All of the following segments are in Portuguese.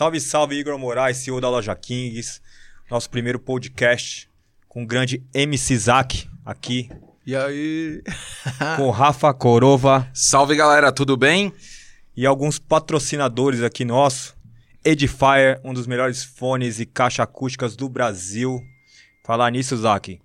Salve, salve, Igor Moraes, CEO da Loja Kings. Nosso primeiro podcast com o grande MC Zack aqui, E aí? com o Rafa Corova Salve galera, tudo bem? e alguns patrocinadores aqui nossos. Edifier, um dos melhores fones e caixa acústicas do Brasil. Falar nisso, Zack.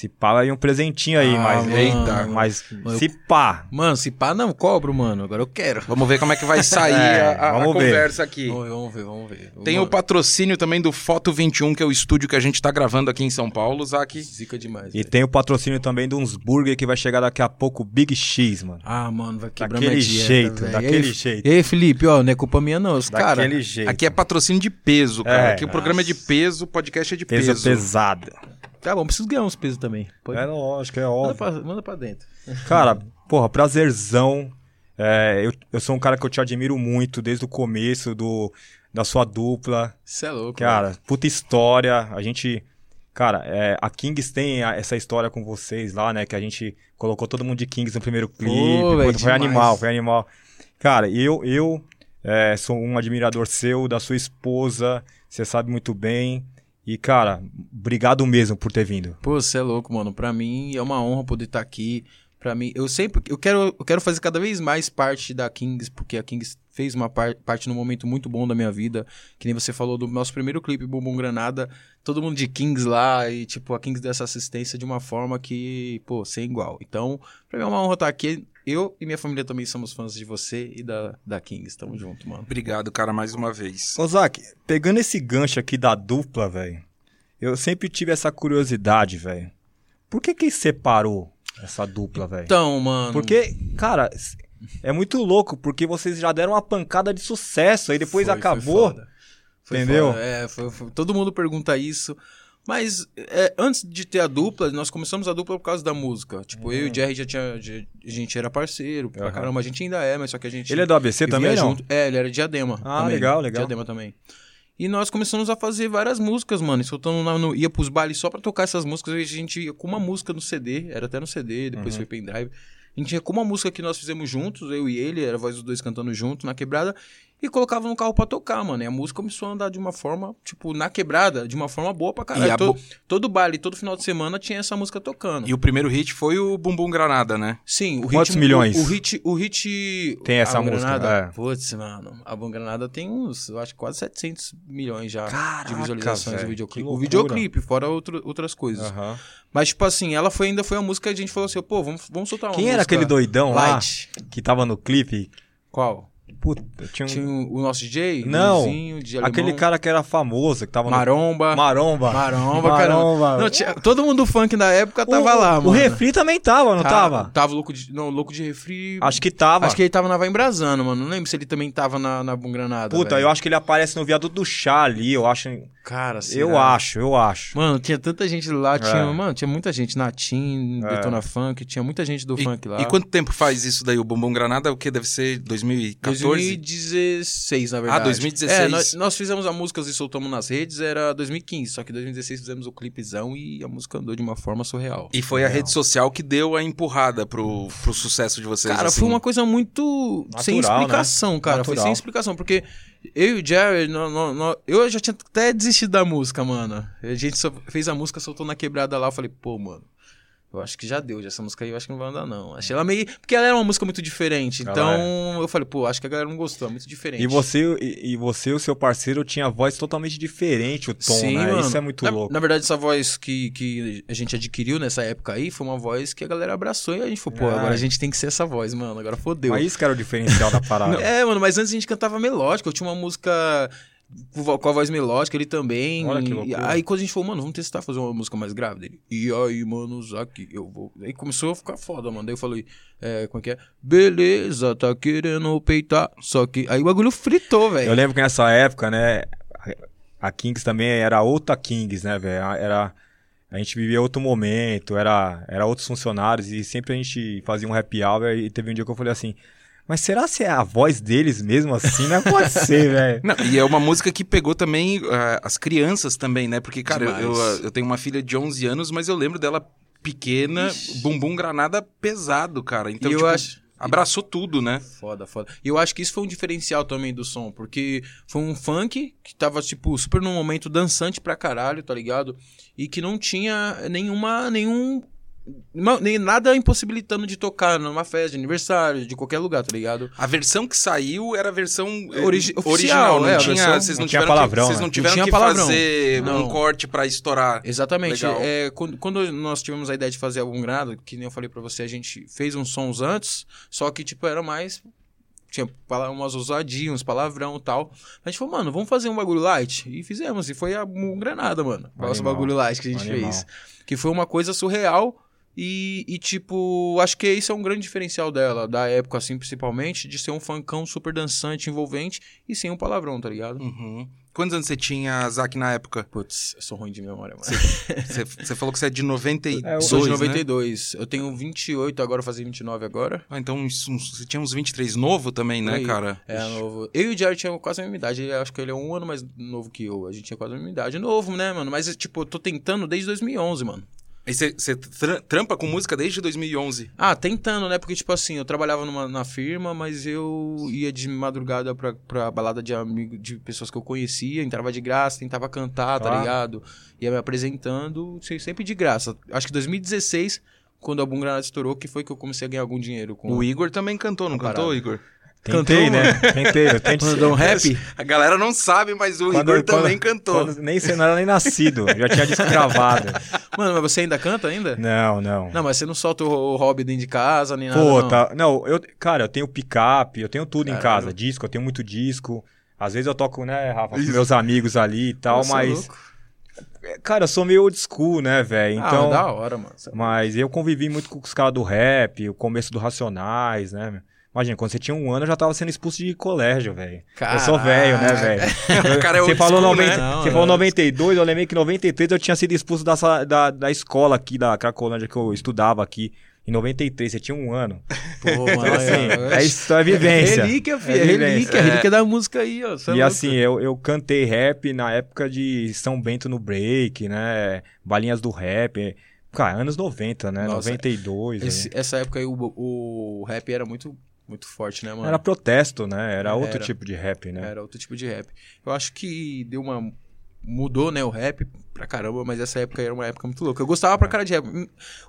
Se pá, aí um presentinho aí, Ah, mas. mano. Eita, mas. Mano, Se pá. Mano, se pá, não cobro, mano. Agora eu quero. Vamos ver como é que vai sair É, a, a- a vamos ver. conversa aqui. Vamos ver, vamos ver, vamos ver. Tem o patrocínio também do Foto 21, que é o estúdio que a gente tá gravando aqui em São Paulo, Zac. Zica demais. E velho. tem o patrocínio também de uns burger que vai chegar daqui a pouco, Big X, mano. Ah, mano, vai quebrar Daquele minha dieta, jeito, velho. daquele E aí, jeito. E aí, Felipe, ó, não é culpa minha não, os. Daquele jeito. Aqui é patrocínio de peso, cara. É, aqui o programa é de peso, o podcast é de peso, peso. pesado. Tá bom, preciso ganhar uns pesos também. Pode... É lógico, é Manda, óbvio. pra, manda pra dentro. Cara, porra, prazerzão. É, eu, eu sou um cara que eu te admiro muito desde o começo do, da sua dupla. Você é louco. Cara, puta história. A gente. Cara, é, a Kings tem a- essa história com vocês lá, né? Que a gente colocou todo mundo de Kings no primeiro clipe. velho, Puta, foi demais. animal, foi animal. Cara, eu, eu é, sou um admirador seu, da sua esposa. Você sabe muito bem. E, cara, obrigado mesmo por ter vindo. Pô, você é louco, mano. Pra mim é uma honra poder estar aqui. Pra mim, eu sempre eu quero, eu quero fazer cada vez mais parte da Kings, porque a Kings fez uma par- parte num momento muito bom da minha vida. Que nem você falou do nosso primeiro clipe, Bumbum Granada. Todo mundo de Kings lá e, tipo, a Kings deu essa assistência de uma forma que, pô, sem igual. Então, pra mim é uma honra estar aqui. Eu e minha família também somos fãs de você e da, da Kings. Tamo junto, mano. Obrigado, cara, mais uma vez. Ô, Zac, pegando esse gancho aqui da dupla, velho, eu sempre tive essa curiosidade, velho. Por que que separou essa dupla, velho? Então, mano. Porque, cara, é muito louco, porque vocês já deram uma pancada de sucesso, aí depois Foi- foi acabou. foda. Foi Entendeu? foda. É, foi- foi- todo mundo pergunta isso. Mas é, antes de ter a dupla, nós começamos a dupla por causa da música. Tipo, eu e o Jerry já tinha. a gente era parceiro pra Uhum. caramba. A gente ainda é, mas só que a gente. Ele é do ABC também, não? junto. É, ele era de Diadema. Ah, também. legal, legal. Diadema também. E nós começamos a fazer várias músicas, mano. Soltando na- no, ia pros bailes só pra tocar essas músicas. A gente ia com uma música no CD, era até no CD, depois Uhum. foi pendrive. A gente ia com uma música que nós fizemos juntos, eu e ele, era a voz dos dois cantando junto na quebrada, e colocava no carro pra tocar, mano. E a música começou a andar de uma forma, tipo, na quebrada, de uma forma boa pra caralho. E a To- bo- Todo baile, todo final de semana tinha essa música tocando. E o primeiro hit foi o Bumbum Granada, né? Sim, o Quantos hit, milhões? O, o hit, o hit Tem essa a música, Granada, é. Putz, mano, a Bom Granada tem uns, eu acho que quase 700 milhões já Caraca, de visualizações velho, do videoclipe. O videoclipe, fora outro, outras coisas. Aham. Mas tipo assim, ela foi ainda foi a música que a gente falou assim, pô, vamos, vamos soltar uma Quem era música aquele doidão lá light. que tava no clipe? Qual? Puta, tinha um... Tinha o, o nosso DJ, Não, aquele cara que era famoso, que tava Maromba. no... Maromba. Maromba. Maromba. Não, tinha- todo mundo do funk da época tava o, lá, O mano. refri também tava, não tava? Tava louco de, não, louco de refri. Acho que tava. Acho que ele tava na Vai Embrasando, mano. Não lembro se ele também tava na, na Bom Granada. Puta, velho. eu acho que ele aparece no viaduto do chá ali, eu acho... Cara, será? Eu acho, eu acho. Mano, tinha tanta gente lá, tinha, É. mano, tinha muita gente, Natim, É. Detona Funk, tinha muita gente do E, funk lá. e quanto tempo faz isso daí, o Bumbum Granada? O que deve ser 2014? 2016, na verdade. 2016. É, nós, nós fizemos a música e soltamos nas redes, era 2015, só que em 2016 fizemos o clipezão e a música andou de uma forma surreal. E foi a rede social que deu a empurrada pro, pro sucesso de vocês. Cara, assim. foi uma coisa muito sem Natural, explicação, cara. Foi Natural. sem explicação, porque eu e o nó- eu já tinha até desistido da música, mano. A gente só fez a música, soltou na quebrada lá, eu falei, pô, mano. Eu acho que já deu, já essa música aí eu acho que não vai andar, não. Achei ela meio. Porque ela era uma música muito diferente. Então eu falei, pô, acho que a galera não gostou, é muito diferente. E você, e, e você o seu parceiro tinha voz totalmente diferente, o tom, Sim, né? mano. Isso é muito na, louco. Na verdade, essa voz que, que a gente adquiriu nessa época aí foi uma voz que a galera abraçou e a gente falou, pô, É. agora a gente tem que ser essa voz, mano. Agora fodeu. Mas isso que era o diferencial da parada. É, mano, mas antes a gente cantava melódica. Eu tinha uma música com a voz melódica, ele também. Olha que loucura. aí quando a gente falou, mano, vamos testar fazer uma música mais grávida. Ele, e aí, mano, Zac, eu vou. Aí começou a ficar foda, mano. Daí eu falei, é, como é que é? Beleza, tá querendo peitar. Só que. Aí o bagulho fritou, Eu velho. lembro que nessa época, né, a- a Kings também era outra Kings, né, velho? Era a gente vivia outro momento, era era outros funcionários e sempre a gente fazia um happy hour e teve um dia que eu falei assim: "Mas será se é a voz deles mesmo assim? Não pode ser, velho". E é uma música que pegou também eh, as crianças também, né? Porque, cara, eu, eu, eu tenho uma filha de 11 anos, mas eu lembro dela pequena, Ixi. bumbum granada pesado, cara. Então, e eu tipo, acho. Abraçou tudo, né? Foda, foda. E eu acho que isso foi um diferencial também do som, porque foi um funk que tava, tipo, super num momento dançante pra caralho, tá ligado? E que não tinha nenhuma, nenhum nem nada impossibilitando de tocar numa festa de aniversário, de qualquer lugar, tá ligado? A versão que saiu era a versão eh, Origi- original, oficial, não é, a tinha, versão- vocês não, não tiveram palavrão, que, vocês né? não Não tiveram tinha que palavrão. fazer Não. um corte pra estourar. Exatamente. Legal. É, quando, quando nós tivemos a ideia de fazer algum grado, que nem eu falei pra você, a gente fez uns sons antes, só que, tipo, era mais. Tinha umas ousadias, uns palavrão e tal. A gente falou, mano, vamos fazer um bagulho light? E fizemos. E foi a um granada, mano. O nosso bagulho light que a gente Animal. fez. Que foi uma coisa surreal. E, e, tipo, acho que isso é um grande diferencial dela, da época, assim, principalmente, de ser um funkão super dançante, envolvente e sem um palavrão, tá ligado? Uhum. Quantos anos você tinha, Zac, na época? Putz, eu sou ruim de memória, mano. Você, falou que você é de 92, É, eu Sou de né? 92. Eu tenho 28 agora, fazer 29 agora. Ah, então você tinha uns 23 novo também, né, Aí, cara? É, novo. Eu e o Jared tinham quase a mesma idade. Ele- acho que ele é um ano mais novo que eu. A gente tinha quase a mesma idade. Novo, né, mano? Mas, tipo, eu tô tentando desde 2011, mano. E você, você tra- trampa com música desde 2011. Ah, tentando, né? Porque, tipo assim, eu trabalhava numa, na firma, mas eu ia de madrugada pra, pra balada de amigo, de pessoas que eu conhecia, entrava de graça, tentava cantar, tá Claro. ligado? Ia me apresentando, se- sempre de graça. Acho que 2016, quando a Boom Granada estourou, que foi que eu comecei a ganhar algum dinheiro com O Igor também cantou, não cantou, Igor? Tentei, Cantou, né? Tentei, eu tento Mandou um rap. A galera não sabe, mas o Quando- Igor quando- também cantou. quando nem você não era nem nascido, já tinha disco gravado. Mano, mas você ainda canta ainda? Não, não. Não, mas você não solta o, o hobby dentro de casa, nem nada. Pô, não. tá. Não, eu, cara, eu tenho picape, eu tenho tudo em Caralho. casa. Disco, eu tenho muito disco. Às vezes eu toco, né, Rafa, com meus amigos ali e tal, Nossa, mas. louco. Cara, eu sou meio old school, né, velho? Então. Ah, da hora, mano. Mas eu convivi muito com os caras do rap, o começo do Racionais, né? Imagina, quando você tinha um ano, eu já tava sendo expulso de colégio, velho. Eu sou velho, né, velho? O cara é Você falou, school, 90, né? Não, você é. falou 92, eu lembrei que em 93 eu tinha sido expulso da, da, da escola aqui, da Cracolândia, que eu estudava aqui. Em 93, você tinha um ano. Pô, mano, Então, assim, é isso, é vivência. Relíquia, filho. É É relíquia. É. Relíquia da música aí, ó. É E louco. assim, eu, eu cantei rap na época de São Bento no Break, né? Balinhas do rap. Cara, anos 90, né? Nossa, 92. Esse- essa época aí o, o rap era muito, muito forte, né, mano? Era protesto, né? Era outro Era. tipo de rap, né? Era outro tipo de rap. Eu acho que deu uma. Mudou, né, o rap pra caramba, mas essa época era uma época muito louca. Eu gostava É. pra cara de rap.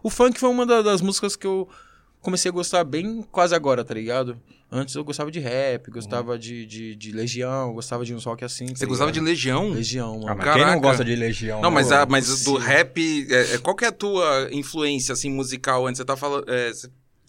O funk foi uma da- das músicas que eu comecei a gostar bem quase agora, tá ligado? Antes eu gostava de rap, gostava de, de, de Legião, gostava de uns rock assim. tá Você gostava de? Legião? Legião, mano. Ah, mas Caraca. quem não gosta de Legião? Não, mas, a, mas Sim. do rap, é, é, qual que é a tua influência, assim, musical antes? Você tá falando... é,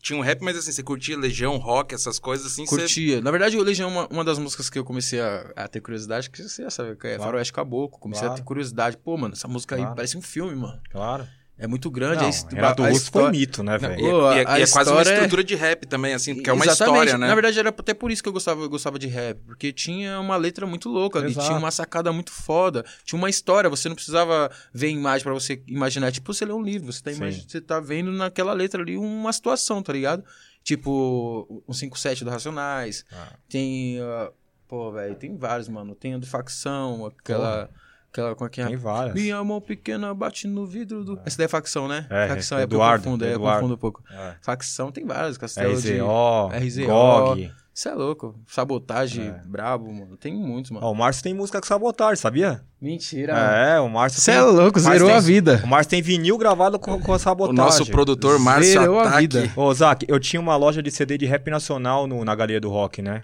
tinha um rap, mas assim, você curtia Legião, rock, essas coisas assim? Você... Curtia. Na verdade, o Legião é uma, uma das músicas que eu comecei a, a ter curiosidade, que você já sabe, que é Claro. Faroeste Caboclo. Comecei a Claro. ter curiosidade. Pô, mano, essa música aí Claro. parece um filme, mano. Claro. É muito grande. Não, a Renato Russo foi um mito, né, velho? e, e é, e é quase uma história é- estrutura de rap também, assim, porque é uma Exatamente. história, né? Na verdade, era até por isso que eu gostava, eu gostava de rap. Porque tinha uma letra muito louca ali, Exato. tinha uma sacada muito foda. Tinha uma história, você não precisava ver imagem pra você imaginar. Tipo, você lê um livro, você tá, Sim. imagi- você tá vendo naquela letra ali uma situação, tá ligado? Tipo, um 57 do Racionais. Ah. Tem. ah, pô, velho, tem vários, mano. Tem a do facção, aquela. Aquela. É que é? Tem várias. Minha mão pequena bate no vidro do. Essa daí é facção, né? É, facção é é, Eduardo, é, eu Eduardo. confundo um pouco. É. Facção tem várias, Castelo de. RZO, RZO. GOG. Isso é louco. Sabotagem, É. brabo, mano. Tem muitos, mano. Ó, o Márcio tem música com sabotagem, sabia? Mentira. É, o Márcio Você tem... é louco, Márcio zerou tem- a vida. O Márcio tem vinil gravado com, com a O sabotagem. nosso produtor, Márcio Zerou a Ataque. vida. Ô, Zac, eu tinha uma loja de CD de rap nacional no- na Galeria do Rock, né?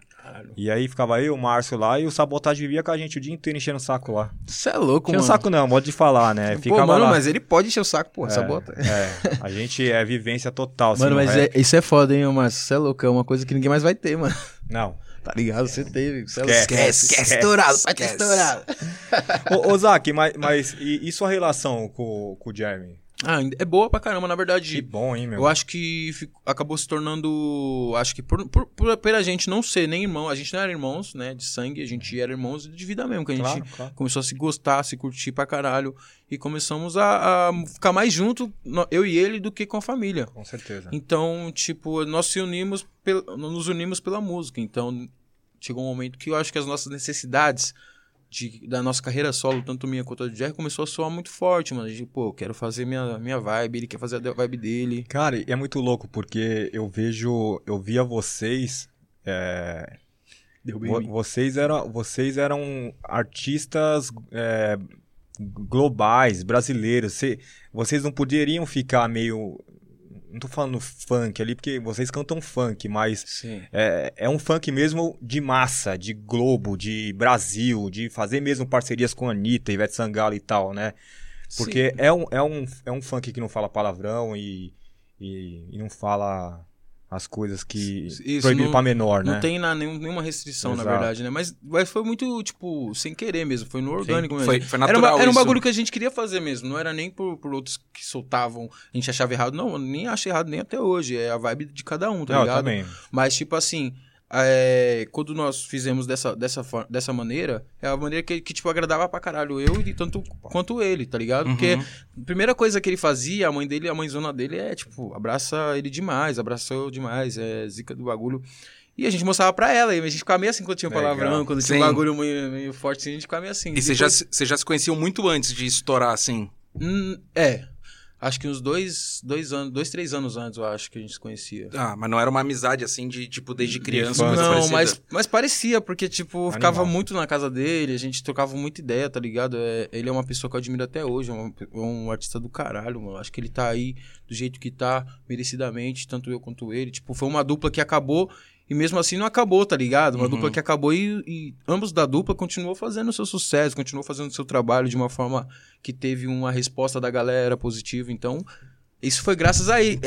E aí ficava eu, o Márcio lá, e o Sabotagem vivia com a gente o dia inteiro enchendo o saco lá. Você é louco, Enchendo o mano. saco não, modo de falar, né? Pô, Ficava mano, lá. mas ele pode encher o saco, porra, É, sabota. É, a gente é vivência total. assim, Mano, no mas rap. é- isso é foda, hein, Márcio? Você é louco, é uma coisa que ninguém mais vai ter, mano. Não. Tá ligado? Você teve. Você é Esquece, louco. esquece, estourado, esquece. estourado. Ô, ô Zac, mas, mas e, e sua relação com, com o Jeremy? Ah, é boa pra caramba, na Que verdade. bom, hein, meu? Eu acho que acabou se tornando. Acho que por, por, por, pela gente não ser nem irmão, a gente não era irmãos, né? De sangue, a gente era irmãos de vida mesmo, que a gente Claro, claro. começou a se gostar, a se curtir pra caralho. E começamos a, a ficar mais junto, eu e ele, do que com a família. Com certeza. Então, tipo, nós se unimos, pel- nos unimos pela música. Então, chegou um momento que eu acho que as nossas necessidades de, da nossa carreira solo, tanto minha quanto a do Jerry, começou a soar muito forte, mano. De, pô, eu quero fazer minha, minha vibe, ele quer fazer a vibe dele. Cara, e é muito louco, porque eu vejo, eu via vocês. é, vocês, eram, vocês eram artistas é, globais, brasileiros. Cê- vocês não poderiam ficar meio. Não tô falando funk ali, porque vocês cantam funk, mas é, é um funk mesmo de massa, de Globo, de Brasil, de fazer mesmo parcerias com a Anitta, Ivete Sangalo e tal, né? Porque é um, é, um, é um funk que não fala palavrão e, e, e não fala as coisas que. Isso, proibido não- pra menor, Não né? tem na, nenhum- nenhuma restrição, na Exato. verdade, né? Mas, mas foi muito, tipo, sem querer mesmo. Foi no orgânico mesmo. Foi, foi Era, natural uma- era um bagulho que a gente queria fazer mesmo. Não era nem por, por outros que soltavam. A gente achava errado. Não, eu nem acho errado nem até hoje. É a vibe de cada um, tá não, eu ligado? também. Mas, tipo assim, é, quando nós fizemos dessa, dessa, dessa maneira, é a maneira que, que, tipo, agradava pra caralho eu e tanto quanto ele, tá ligado? Porque Uhum. a primeira coisa que ele fazia, a mãe dele, a mãezona dele é, tipo, abraça ele demais, abraçou demais, é zica do bagulho. E a gente mostrava pra ela, e a gente ficava meio assim quando tinha um Legal. palavrão, quando tinha Sim. um bagulho meio, meio forte, assim, a gente ficava meio assim. E vocês já, Depois- se- vocês já se conheciam muito antes de estourar, assim? Hum, é. Acho que uns dois, dois anos, dois, três anos antes, eu acho que a gente se conhecia. Ah, mas não era uma amizade, assim, de, tipo, desde criança, coisa Não, parecida? mas, mas parecia, porque, tipo, Animal. ficava muito na casa dele, a gente trocava muita ideia, tá ligado? É, ele é uma pessoa que eu admiro até hoje, é um, é um artista do caralho, mano. Acho que ele tá aí do jeito que tá, merecidamente, tanto eu quanto ele. Tipo, foi uma dupla que acabou e mesmo assim não acabou, tá ligado? Uma Uhum. dupla que acabou e, e ambos da dupla continuou fazendo o seu sucesso, continuou fazendo o seu trabalho de uma forma que teve uma resposta da galera positiva. Então, isso foi graças a ele,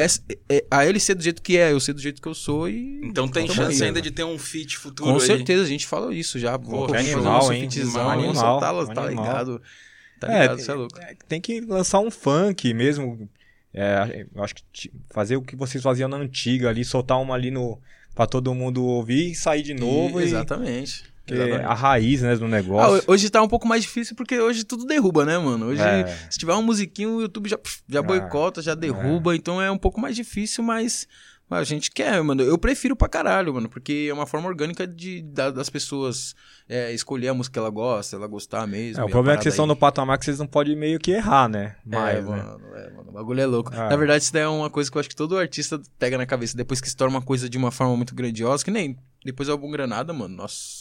é- a ele ser do jeito que é, eu ser do jeito que eu sou e. Então tem chance aí, ainda né? de ter um feat futuro Com aí. certeza, a gente fala isso já. Pô, fazer animal, hein? fitzão, Animal, tá, tá animal. ligado. Tá É, ligado, você é louco. É, Tem que lançar um funk mesmo. É, acho que fazer o que vocês faziam na antiga ali, soltar uma ali no. Pra todo mundo ouvir e sair de novo. E- e, Exatamente. é a raiz, né, do Ah, negócio. ho- hoje tá um pouco mais difícil porque hoje tudo derruba, né, mano? Hoje, É. se tiver uma musiquinha, o YouTube já, já É. boicota, já derruba, então é um pouco mais difícil, mas, mas a gente quer, mano. Eu prefiro pra caralho, mano, porque é uma forma orgânica de, da- das pessoas é, escolher a música que ela gosta, ela gostar mesmo. É, o problema é que vocês parada estão no patamar que vocês não podem meio que errar, né? É, né? mano, é, mano, o bagulho é louco. Ah. Na verdade, isso daí é uma coisa que eu acho que todo artista pega na cabeça. Depois que se torna uma coisa de uma forma muito grandiosa, que nem depois do álbum Granada, mano, nossa.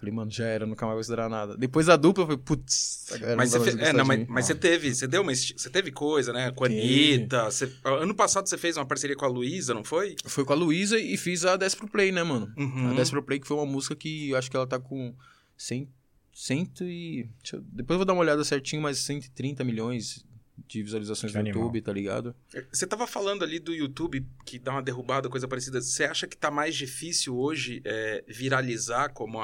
Falei, mano, já era, nunca mais vou considerar nada. Depois da dupla, eu falei, putz, a Mas, você, fe- é, não, mas, mas você teve, você deu uma, você teve coisa, né? Com a. Anitta. você- ano passado você fez uma parceria com a Luísa, não foi? Foi com a Luísa e fiz a 10 pro Play, né, mano? Uhum. A 10 pro Play, que foi uma música que eu acho que ela tá com 100, 100 e... eu- depois eu vou dar uma olhada certinho, mas 130 milhões de visualizações Que no animal. YouTube, tá ligado? Você tava falando ali do YouTube que dá uma derrubada, coisa parecida. Você acha que tá mais difícil hoje é, viralizar como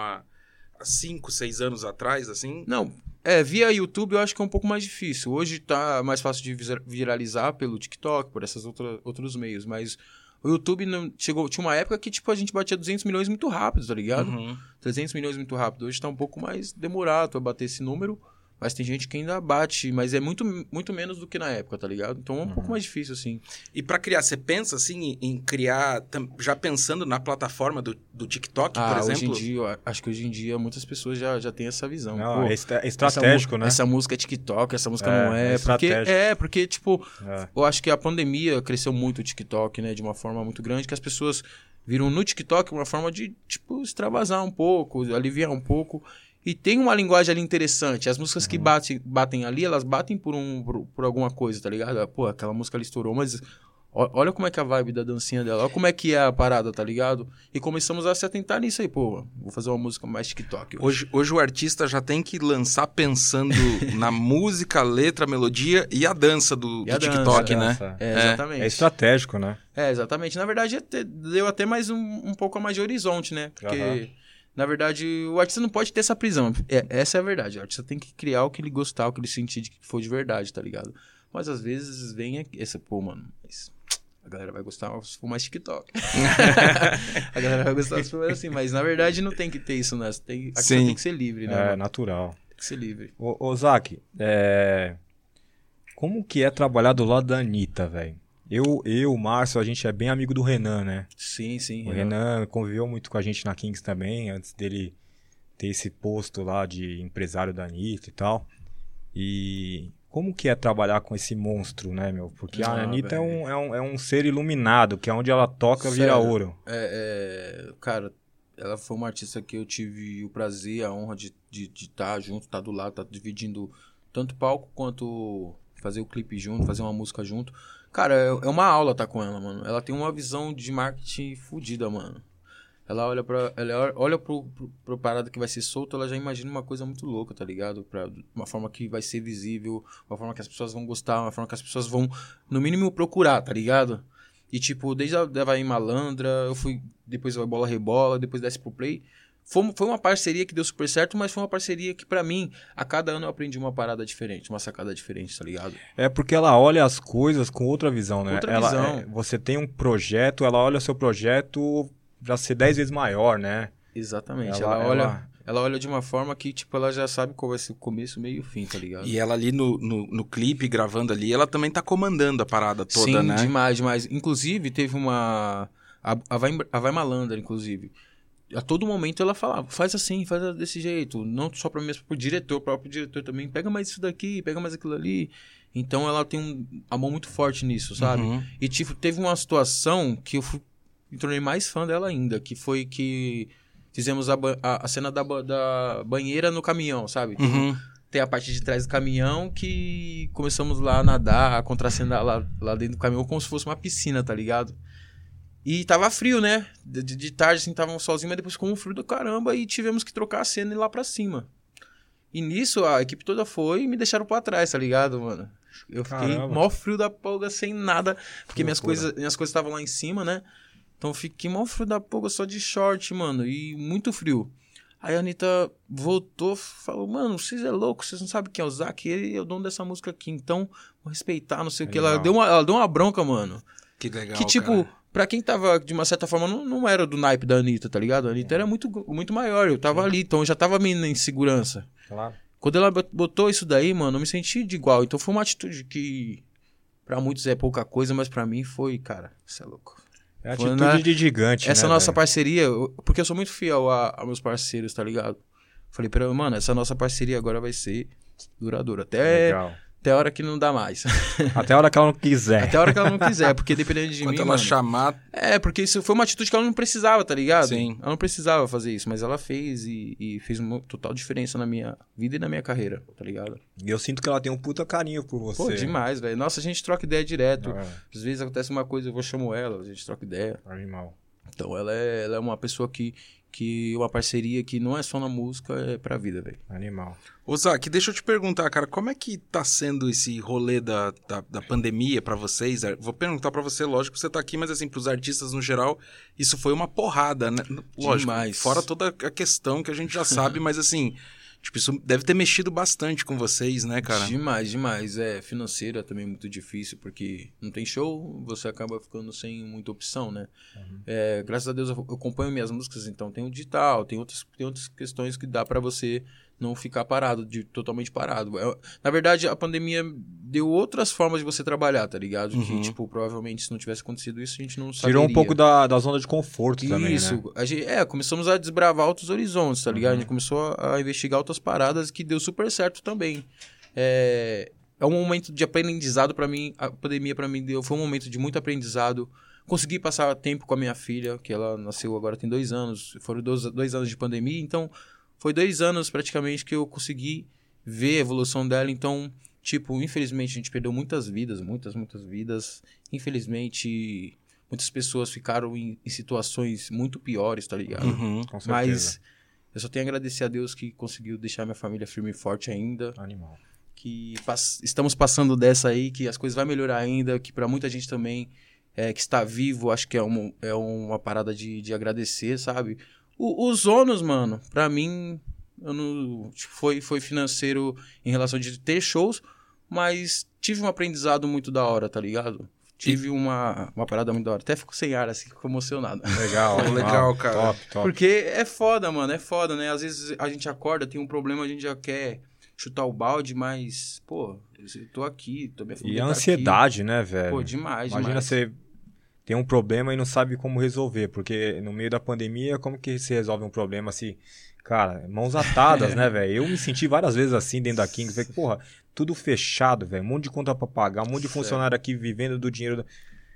há 5, 6 anos atrás, assim? Não, é, via YouTube eu acho que é um pouco mais difícil. Hoje tá mais fácil de viralizar pelo TikTok, por esses outros meios, mas o YouTube não, chegou, tinha uma época que tipo a gente batia 200 milhões muito rápido, tá ligado? Uhum. 300 milhões muito rápido. Hoje tá um pouco mais demorado pra bater esse número, mas tem gente que ainda bate, mas é muito, muito menos do que na época, tá ligado? Então é um pouco mais difícil assim. E pra criar, você pensa assim em- criar, já pensando na plataforma do, do TikTok, por Ah, exemplo? hoje em dia, acho que hoje em dia muitas pessoas já, já têm essa visão. Não, Pô, é é essa estratégico, mu- né? Essa música é TikTok, essa música É, não é. é porque, estratégico. é, porque, tipo, É. eu acho que a pandemia cresceu muito o TikTok, né? De uma forma muito grande, que as pessoas viram no TikTok uma forma de, tipo, extravasar um pouco, aliviar um pouco. E tem uma linguagem ali interessante. As músicas Uhum. que batem, batem ali, elas batem por, um, por, por alguma coisa, tá ligado? Pô, aquela música ali estourou, mas ó- olha como é que é a vibe da dancinha dela, olha como é que é a parada, tá ligado? E começamos a se atentar nisso aí, pô. Vou fazer uma música mais TikTok hoje. Hoje, hoje o artista já tem que lançar pensando na música, letra, melodia e a dança do, E a do dança, TikTok, a né? Dança. É, exatamente. É estratégico, né? É, exatamente. Na verdade, até- deu até mais um, um pouco a mais de horizonte, né? Porque, Aham. Na verdade, o artista não pode ter essa prisão. É, essa é a verdade. O artista tem que criar o que ele gostar, o que ele sentir de que for de verdade, tá ligado? Mas às vezes vem aqui- essa, pô, mano, mas a galera vai gostar se for mais TikTok. a galera vai gostar se for assim, mas na verdade não tem que ter isso, né? Tem, a Sim. tem que ser livre, né? É, natural. Tem que ser livre. Ô, ô Zac, é... como que é trabalhar do lado da Anitta, velho? Eu, eu, o Márcio, a gente é bem amigo do Renan, né? Sim, sim. O Renan conviveu muito com a gente na Kings também, antes dele ter esse posto lá de empresário da Anitta e tal. E como que é trabalhar com esse monstro, né, meu? Porque a Ah, Anitta é um, é, um, é um ser iluminado, que é onde ela toca vira Sério. ouro. É, é, cara, ela foi uma artista que eu tive o prazer, a honra de estar de, de estar junto, estar do lado, estar dividindo tanto palco quanto fazer o clipe junto, fazer uma música junto. Cara, é, é uma aula estar com ela, mano. Ela tem uma visão de marketing fodida, mano. Ela olha pra. Ela olha pro, pro, pro parada que vai ser solto, ela já imagina uma coisa muito louca, tá ligado? Pra, uma forma que vai ser visível, uma forma que as pessoas vão gostar, uma forma que as pessoas vão, no mínimo, procurar, tá ligado? E, tipo, desde a Vai Malandra, eu fui. Depois vai Bola Rebola, depois desce pro Play. Foi, foi uma parceria que deu super certo, mas foi uma parceria que, pra mim, a cada ano eu aprendi uma parada diferente, uma sacada diferente, tá ligado? É porque ela olha as coisas com outra visão, né? Outra ela, visão. é, você tem um projeto, ela olha o seu projeto pra ser 10 vezes maior, né? Exatamente. Ela- Ela, olha, ela- ela olha de uma forma que, tipo, ela já sabe qual vai ser o começo, meio e o fim, tá ligado? E ela ali no, no, no clipe, gravando ali, ela também tá comandando a parada toda, Sim, né? demais, demais. Inclusive, teve uma. A, a, Vai, a Vai Malandra, inclusive. A todo momento ela falava, faz assim, faz desse jeito. Não só pra mim, mas pro diretor, o próprio diretor também. Pega mais isso daqui, pega mais aquilo ali. Então ela tem um amor muito forte nisso, sabe? Uhum. E tipo, teve uma situação que eu fui, me tornei mais fã dela ainda, que foi que fizemos a, a, a cena da, da banheira no caminhão, sabe? Uhum. Tem a parte de trás do caminhão que começamos lá a nadar, a contracenar lá, lá dentro do caminhão como se fosse uma piscina, tá ligado? E tava frio, né? De, de- de tarde, assim, tava sozinho, mas depois ficou um frio do caramba e tivemos que trocar a cena e ir lá pra cima. E nisso, a equipe toda foi e me deixaram pra trás, tá ligado, mano? Eu fiquei Caramba. mó frio da polga, sem nada, porque Que minhas coisas minhas coisas estavam lá em cima, né? Então fiquei mó frio da polga só de short, mano, e muito frio. Aí a Anitta voltou, falou, mano, vocês é louco, vocês não sabem quem é o Zac, ele é o dono dessa música aqui, então vou respeitar, não sei o que. Ela deu, uma, ela deu uma bronca, mano. Que legal, que tipo, cara. Pra quem tava, de uma certa forma, não, não era do naipe da Anitta, tá ligado? A Anitta era muito, muito maior, eu tava ali, então eu já tava meio na insegurança. Claro. Quando ela bot- botou isso daí, mano, eu me senti de igual. Então foi uma atitude que pra muitos é pouca coisa, mas pra mim foi, cara, isso é louco. É atitude na- de gigante, Essa né, nossa velho? parceria, eu- porque eu sou muito fiel a, a meus parceiros, tá ligado? Falei pra ela, mano, essa nossa parceria agora vai ser duradoura. Até, Legal. Até a hora que não dá mais. Até a hora que ela não quiser. até a hora que ela não quiser, porque dependendo de Quando mim, ela mano, chamar, É, porque isso foi uma atitude que ela não precisava, tá ligado? Sim. Ela não precisava fazer isso, mas ela fez e, e fez uma total diferença na minha vida e na minha carreira, tá ligado? E eu sinto que ela tem um puta carinho por você. Pô, demais, velho. Nossa, a gente troca ideia direto. É, Às vezes acontece uma coisa, eu vou chamo ela, a gente troca ideia. animal. Então ela é, ela é uma pessoa que, que. Uma parceria que não é só na música, é pra vida, velho. Animal. Ô, Zac, deixa eu te perguntar, cara, como é que tá sendo esse rolê da, da, da pandemia pra vocês? É, Vou perguntar pra você, lógico que você tá aqui, mas assim, pros artistas no geral, isso foi uma porrada, né? Lógico, Demais. fora toda a questão que a gente já sabe, mas assim, tipo, isso deve ter mexido bastante com vocês, né, cara? Demais, demais. É, financeira também é muito difícil, porque não tem show, você acaba ficando sem muita opção, né? É, graças a Deus eu, acompanho minhas músicas, então tem o digital, tem outras, tem outras questões que dá pra você não ficar parado, de, totalmente parado. É, na verdade, a pandemia deu outras formas de você trabalhar, tá ligado? Uhum. Que, tipo, provavelmente se não tivesse acontecido isso, a gente não Tirou um saberia. pouco da, da zona de conforto também, Isso, né? a gente, é, começamos a desbravar outros horizontes, tá ligado? A Uhum. gente começou a, a investigar outras paradas que deu super certo também. É, é um momento de aprendizado pra mim, a pandemia pra mim deu, foi um momento de muito aprendizado. Consegui passar tempo com a minha filha, que ela nasceu agora tem dois anos, foram dois, dois anos de pandemia, então foi dois anos praticamente que eu consegui ver a evolução dela, então, tipo, infelizmente a gente perdeu muitas vidas, muitas, muitas vidas. Infelizmente, muitas pessoas ficaram em, em situações muito piores, tá ligado? Uhum. Com certeza. Mas eu só tenho a agradecer a Deus que conseguiu deixar minha família firme e forte ainda. Animal. Que pass- estamos passando dessa aí, que as coisas vão melhorar ainda, que pra muita gente também é, que está vivo, acho que é uma, é uma parada de, de agradecer, sabe? O- os ônus, mano, pra mim, eu não, tipo, foi, foi financeiro em relação de ter shows, mas tive um aprendizado muito da hora, tá ligado? Tive uma, uma parada muito da hora. Até fico sem ar, assim, fico emocionado. Legal, legal, cara. Top, top. Porque é foda, mano, é foda, né? Às vezes a gente acorda, tem um problema, a gente já quer chutar o balde, mas, pô, eu tô aqui, tô minha E família a tá ansiedade, né, velho? Pô, demais, Imagina demais. você tem um problema e não sabe como resolver. Porque no meio da pandemia, como que se resolve um problema assim? Cara, mãos atadas, né, velho? Eu me senti várias vezes assim dentro da Kings. Falei, porra, tudo fechado, velho. Um monte de conta pra pagar, um monte de funcionário aqui vivendo do dinheiro. da-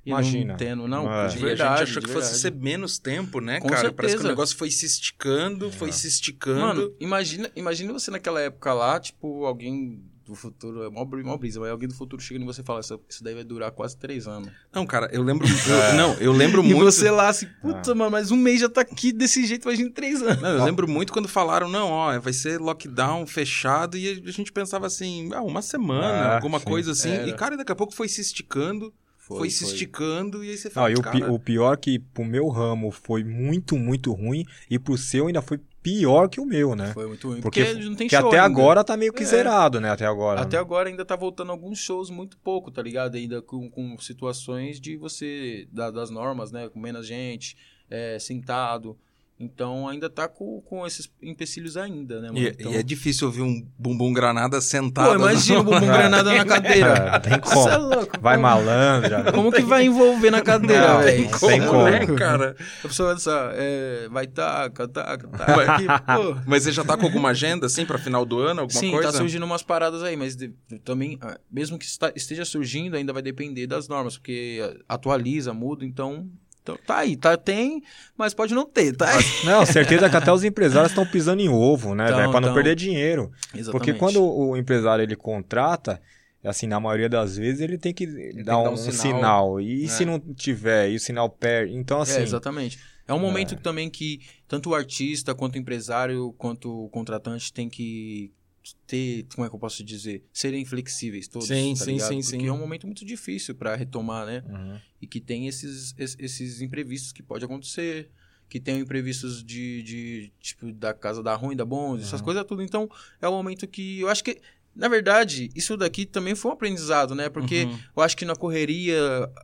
E Imagina. Não tendo, não, É. de E verdade. a gente achou que fosse ser menos tempo, né, Com cara? Parece que o certeza. negócio foi se esticando, foi se esticando. Mano, imagina, imagina você naquela época lá, tipo, alguém do futuro, é mó, mó brisa, mas alguém do futuro chega em você e fala, isso, isso daí vai durar quase três anos. Não, cara, eu lembro. eu- não, eu lembro E muito. você lá assim, puta, mano, mas um mês já tá aqui desse jeito, imagina três anos. Não, eu lembro muito quando falaram, não, ó, vai ser lockdown fechado, e a gente pensava assim, ah, uma semana, Ah, alguma sim. coisa assim. Era. E, cara, daqui a pouco foi se esticando, foi, se esticando, e aí você Não, fala, e o, pi- cara, o pior que pro meu ramo foi muito, muito ruim. E pro seu ainda foi pior que o meu, né? Foi muito ruim, Porque, porque, não tem que show até ainda. agora tá meio que É. zerado, né? Até agora. Até agora ainda tá voltando alguns shows muito pouco, tá ligado? Ainda com, com situações de você, da- das normas, né? Com menos gente, é, sentado. Então ainda tá com, com esses empecilhos ainda, né, mano? E, Então- e é difícil ouvir um bumbum granada sentado. Pô, imagina o bumbum granada na cadeira. É, tem como. Você é louco. Vai como, malandra. Como que vai envolver na cadeira, Não, velho? tem Cê é como, né, cara? A pessoa vai pensar, é, vai taca, taca, taca. aqui, pô. Mas você já tá com alguma agenda, assim, pra final do ano, alguma Sim, coisa? tá surgindo umas paradas aí, mas de- também, ah, mesmo que está- esteja surgindo, ainda vai depender das normas, porque ah, atualiza, muda, então, então tá aí, tá, tem, mas pode não ter, tá aí. Não, certeza que até os empresários estão pisando em ovo, né, Tão, velho? Pra não perder dinheiro. Exatamente. Porque quando o empresário ele contrata, assim, na maioria das vezes ele tem que dar dar um, um sinal. sinal. E É. se não tiver, e o sinal perde. Então, assim. É, exatamente. É um momento também que tanto o artista, quanto o empresário, quanto o contratante tem que ter, como é que eu posso dizer, serem flexíveis todos, Sim, tá sim, ligado? sim, Porque sim. é um momento muito difícil pra retomar, né? Uhum. e que tem esses, es- esses imprevistos que pode acontecer, que tem imprevistos de, de tipo, da casa da ruim, da bom, essas coisas tudo. Então, é um momento que eu acho que, na verdade, isso daqui também foi um aprendizado, né? Porque Uhum. eu acho que na correria,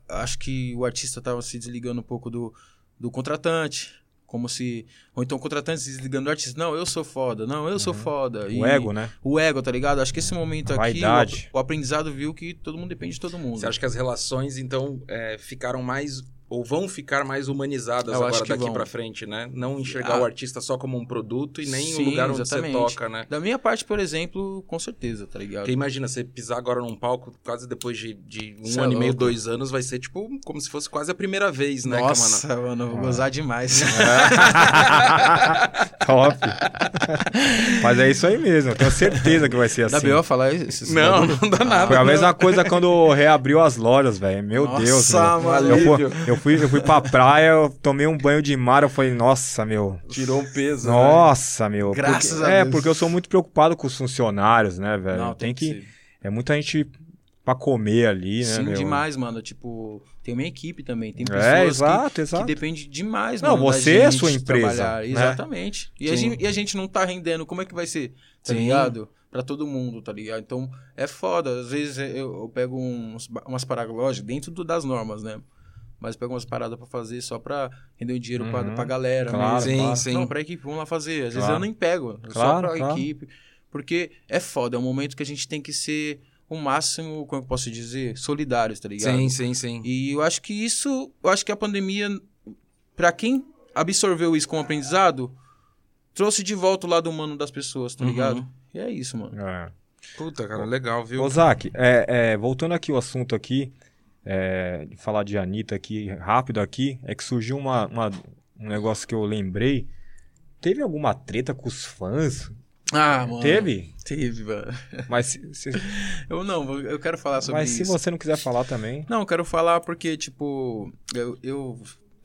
acho que o artista tava se desligando um pouco do, do contratante. Como se. Ou então o contratante se desligando do artista. Não, eu sou foda. Não, eu sou foda. E O ego, né? O ego, tá ligado? Acho que esse momento A aqui, o, o aprendizado viu que todo mundo depende de todo mundo. Você acha que as relações, então, é, ficaram mais. Ou vão ficar mais humanizadas Eu acho agora que daqui pra frente, né? Não enxergar Ah. o artista só como um produto e nem Sim, o lugar onde exatamente. você toca, né? Da minha parte, por exemplo, com certeza, tá ligado? Porque imagina, você pisar agora num palco quase depois de, de um Cê é ano e meio, dois anos, vai ser tipo como se fosse quase a primeira vez, né, Nossa, mano, eu vou gozar demais. Top. Mas é isso aí mesmo, eu tenho certeza que vai ser Dá assim. B.O. falar isso? Não, não dá nada. Foi a mesma coisa quando reabriu as lojas, velho. Meu Nossa, Deus, mano, Eu alívio. Eu, fui, eu fui pra praia, eu tomei um banho de mar, eu falei, nossa, meu. Tirou um peso. né? Nossa, meu. Graças porque, a É, Deus. porque eu sou muito preocupado com os funcionários, né, velho? Não, tem, que. É muita gente pra comer ali, né, Sim, meu? demais, mano. Tipo, tem uma equipe também. Tem É, pessoas exato, que, exato. que depende demais, Não, mano. da você é sua empresa, né? Exatamente. E a, gente, e a gente não tá rendendo, como é que vai ser? Tá Sim. ligado? Pra todo mundo, tá ligado? Então, é foda. Às vezes eu, eu pego uns, umas paradas, lógico, dentro do- das normas, né? Mas pego umas paradas pra fazer só pra render o dinheiro pra, Uhum. pra galera. Claro, mesmo. sim, claro. sim. Não, pra equipe, vamos lá fazer. Às vezes Claro. eu nem pego, só Claro, pra claro. equipe. Porque é foda, é um momento que a gente tem que ser o máximo, como eu posso dizer, solidários, tá ligado? Sim, sim, sim. E eu acho que isso, eu acho que a pandemia, pra quem absorveu isso como aprendizado, trouxe de volta o lado humano das pessoas, tá Uhum. ligado? E é isso, mano. É. Puta, cara, legal, viu? Ô, Zac, é, é, voltando aqui o assunto aqui, é, falar de Anitta aqui, rápido aqui, é que surgiu uma, uma- um negócio que eu lembrei. Teve alguma treta com os fãs? Ah, mano. Teve? Teve, mano. Mas, se, se- Eu não, eu quero falar sobre mas se isso. você não quiser falar também. Não, eu quero falar porque, tipo, eu, eu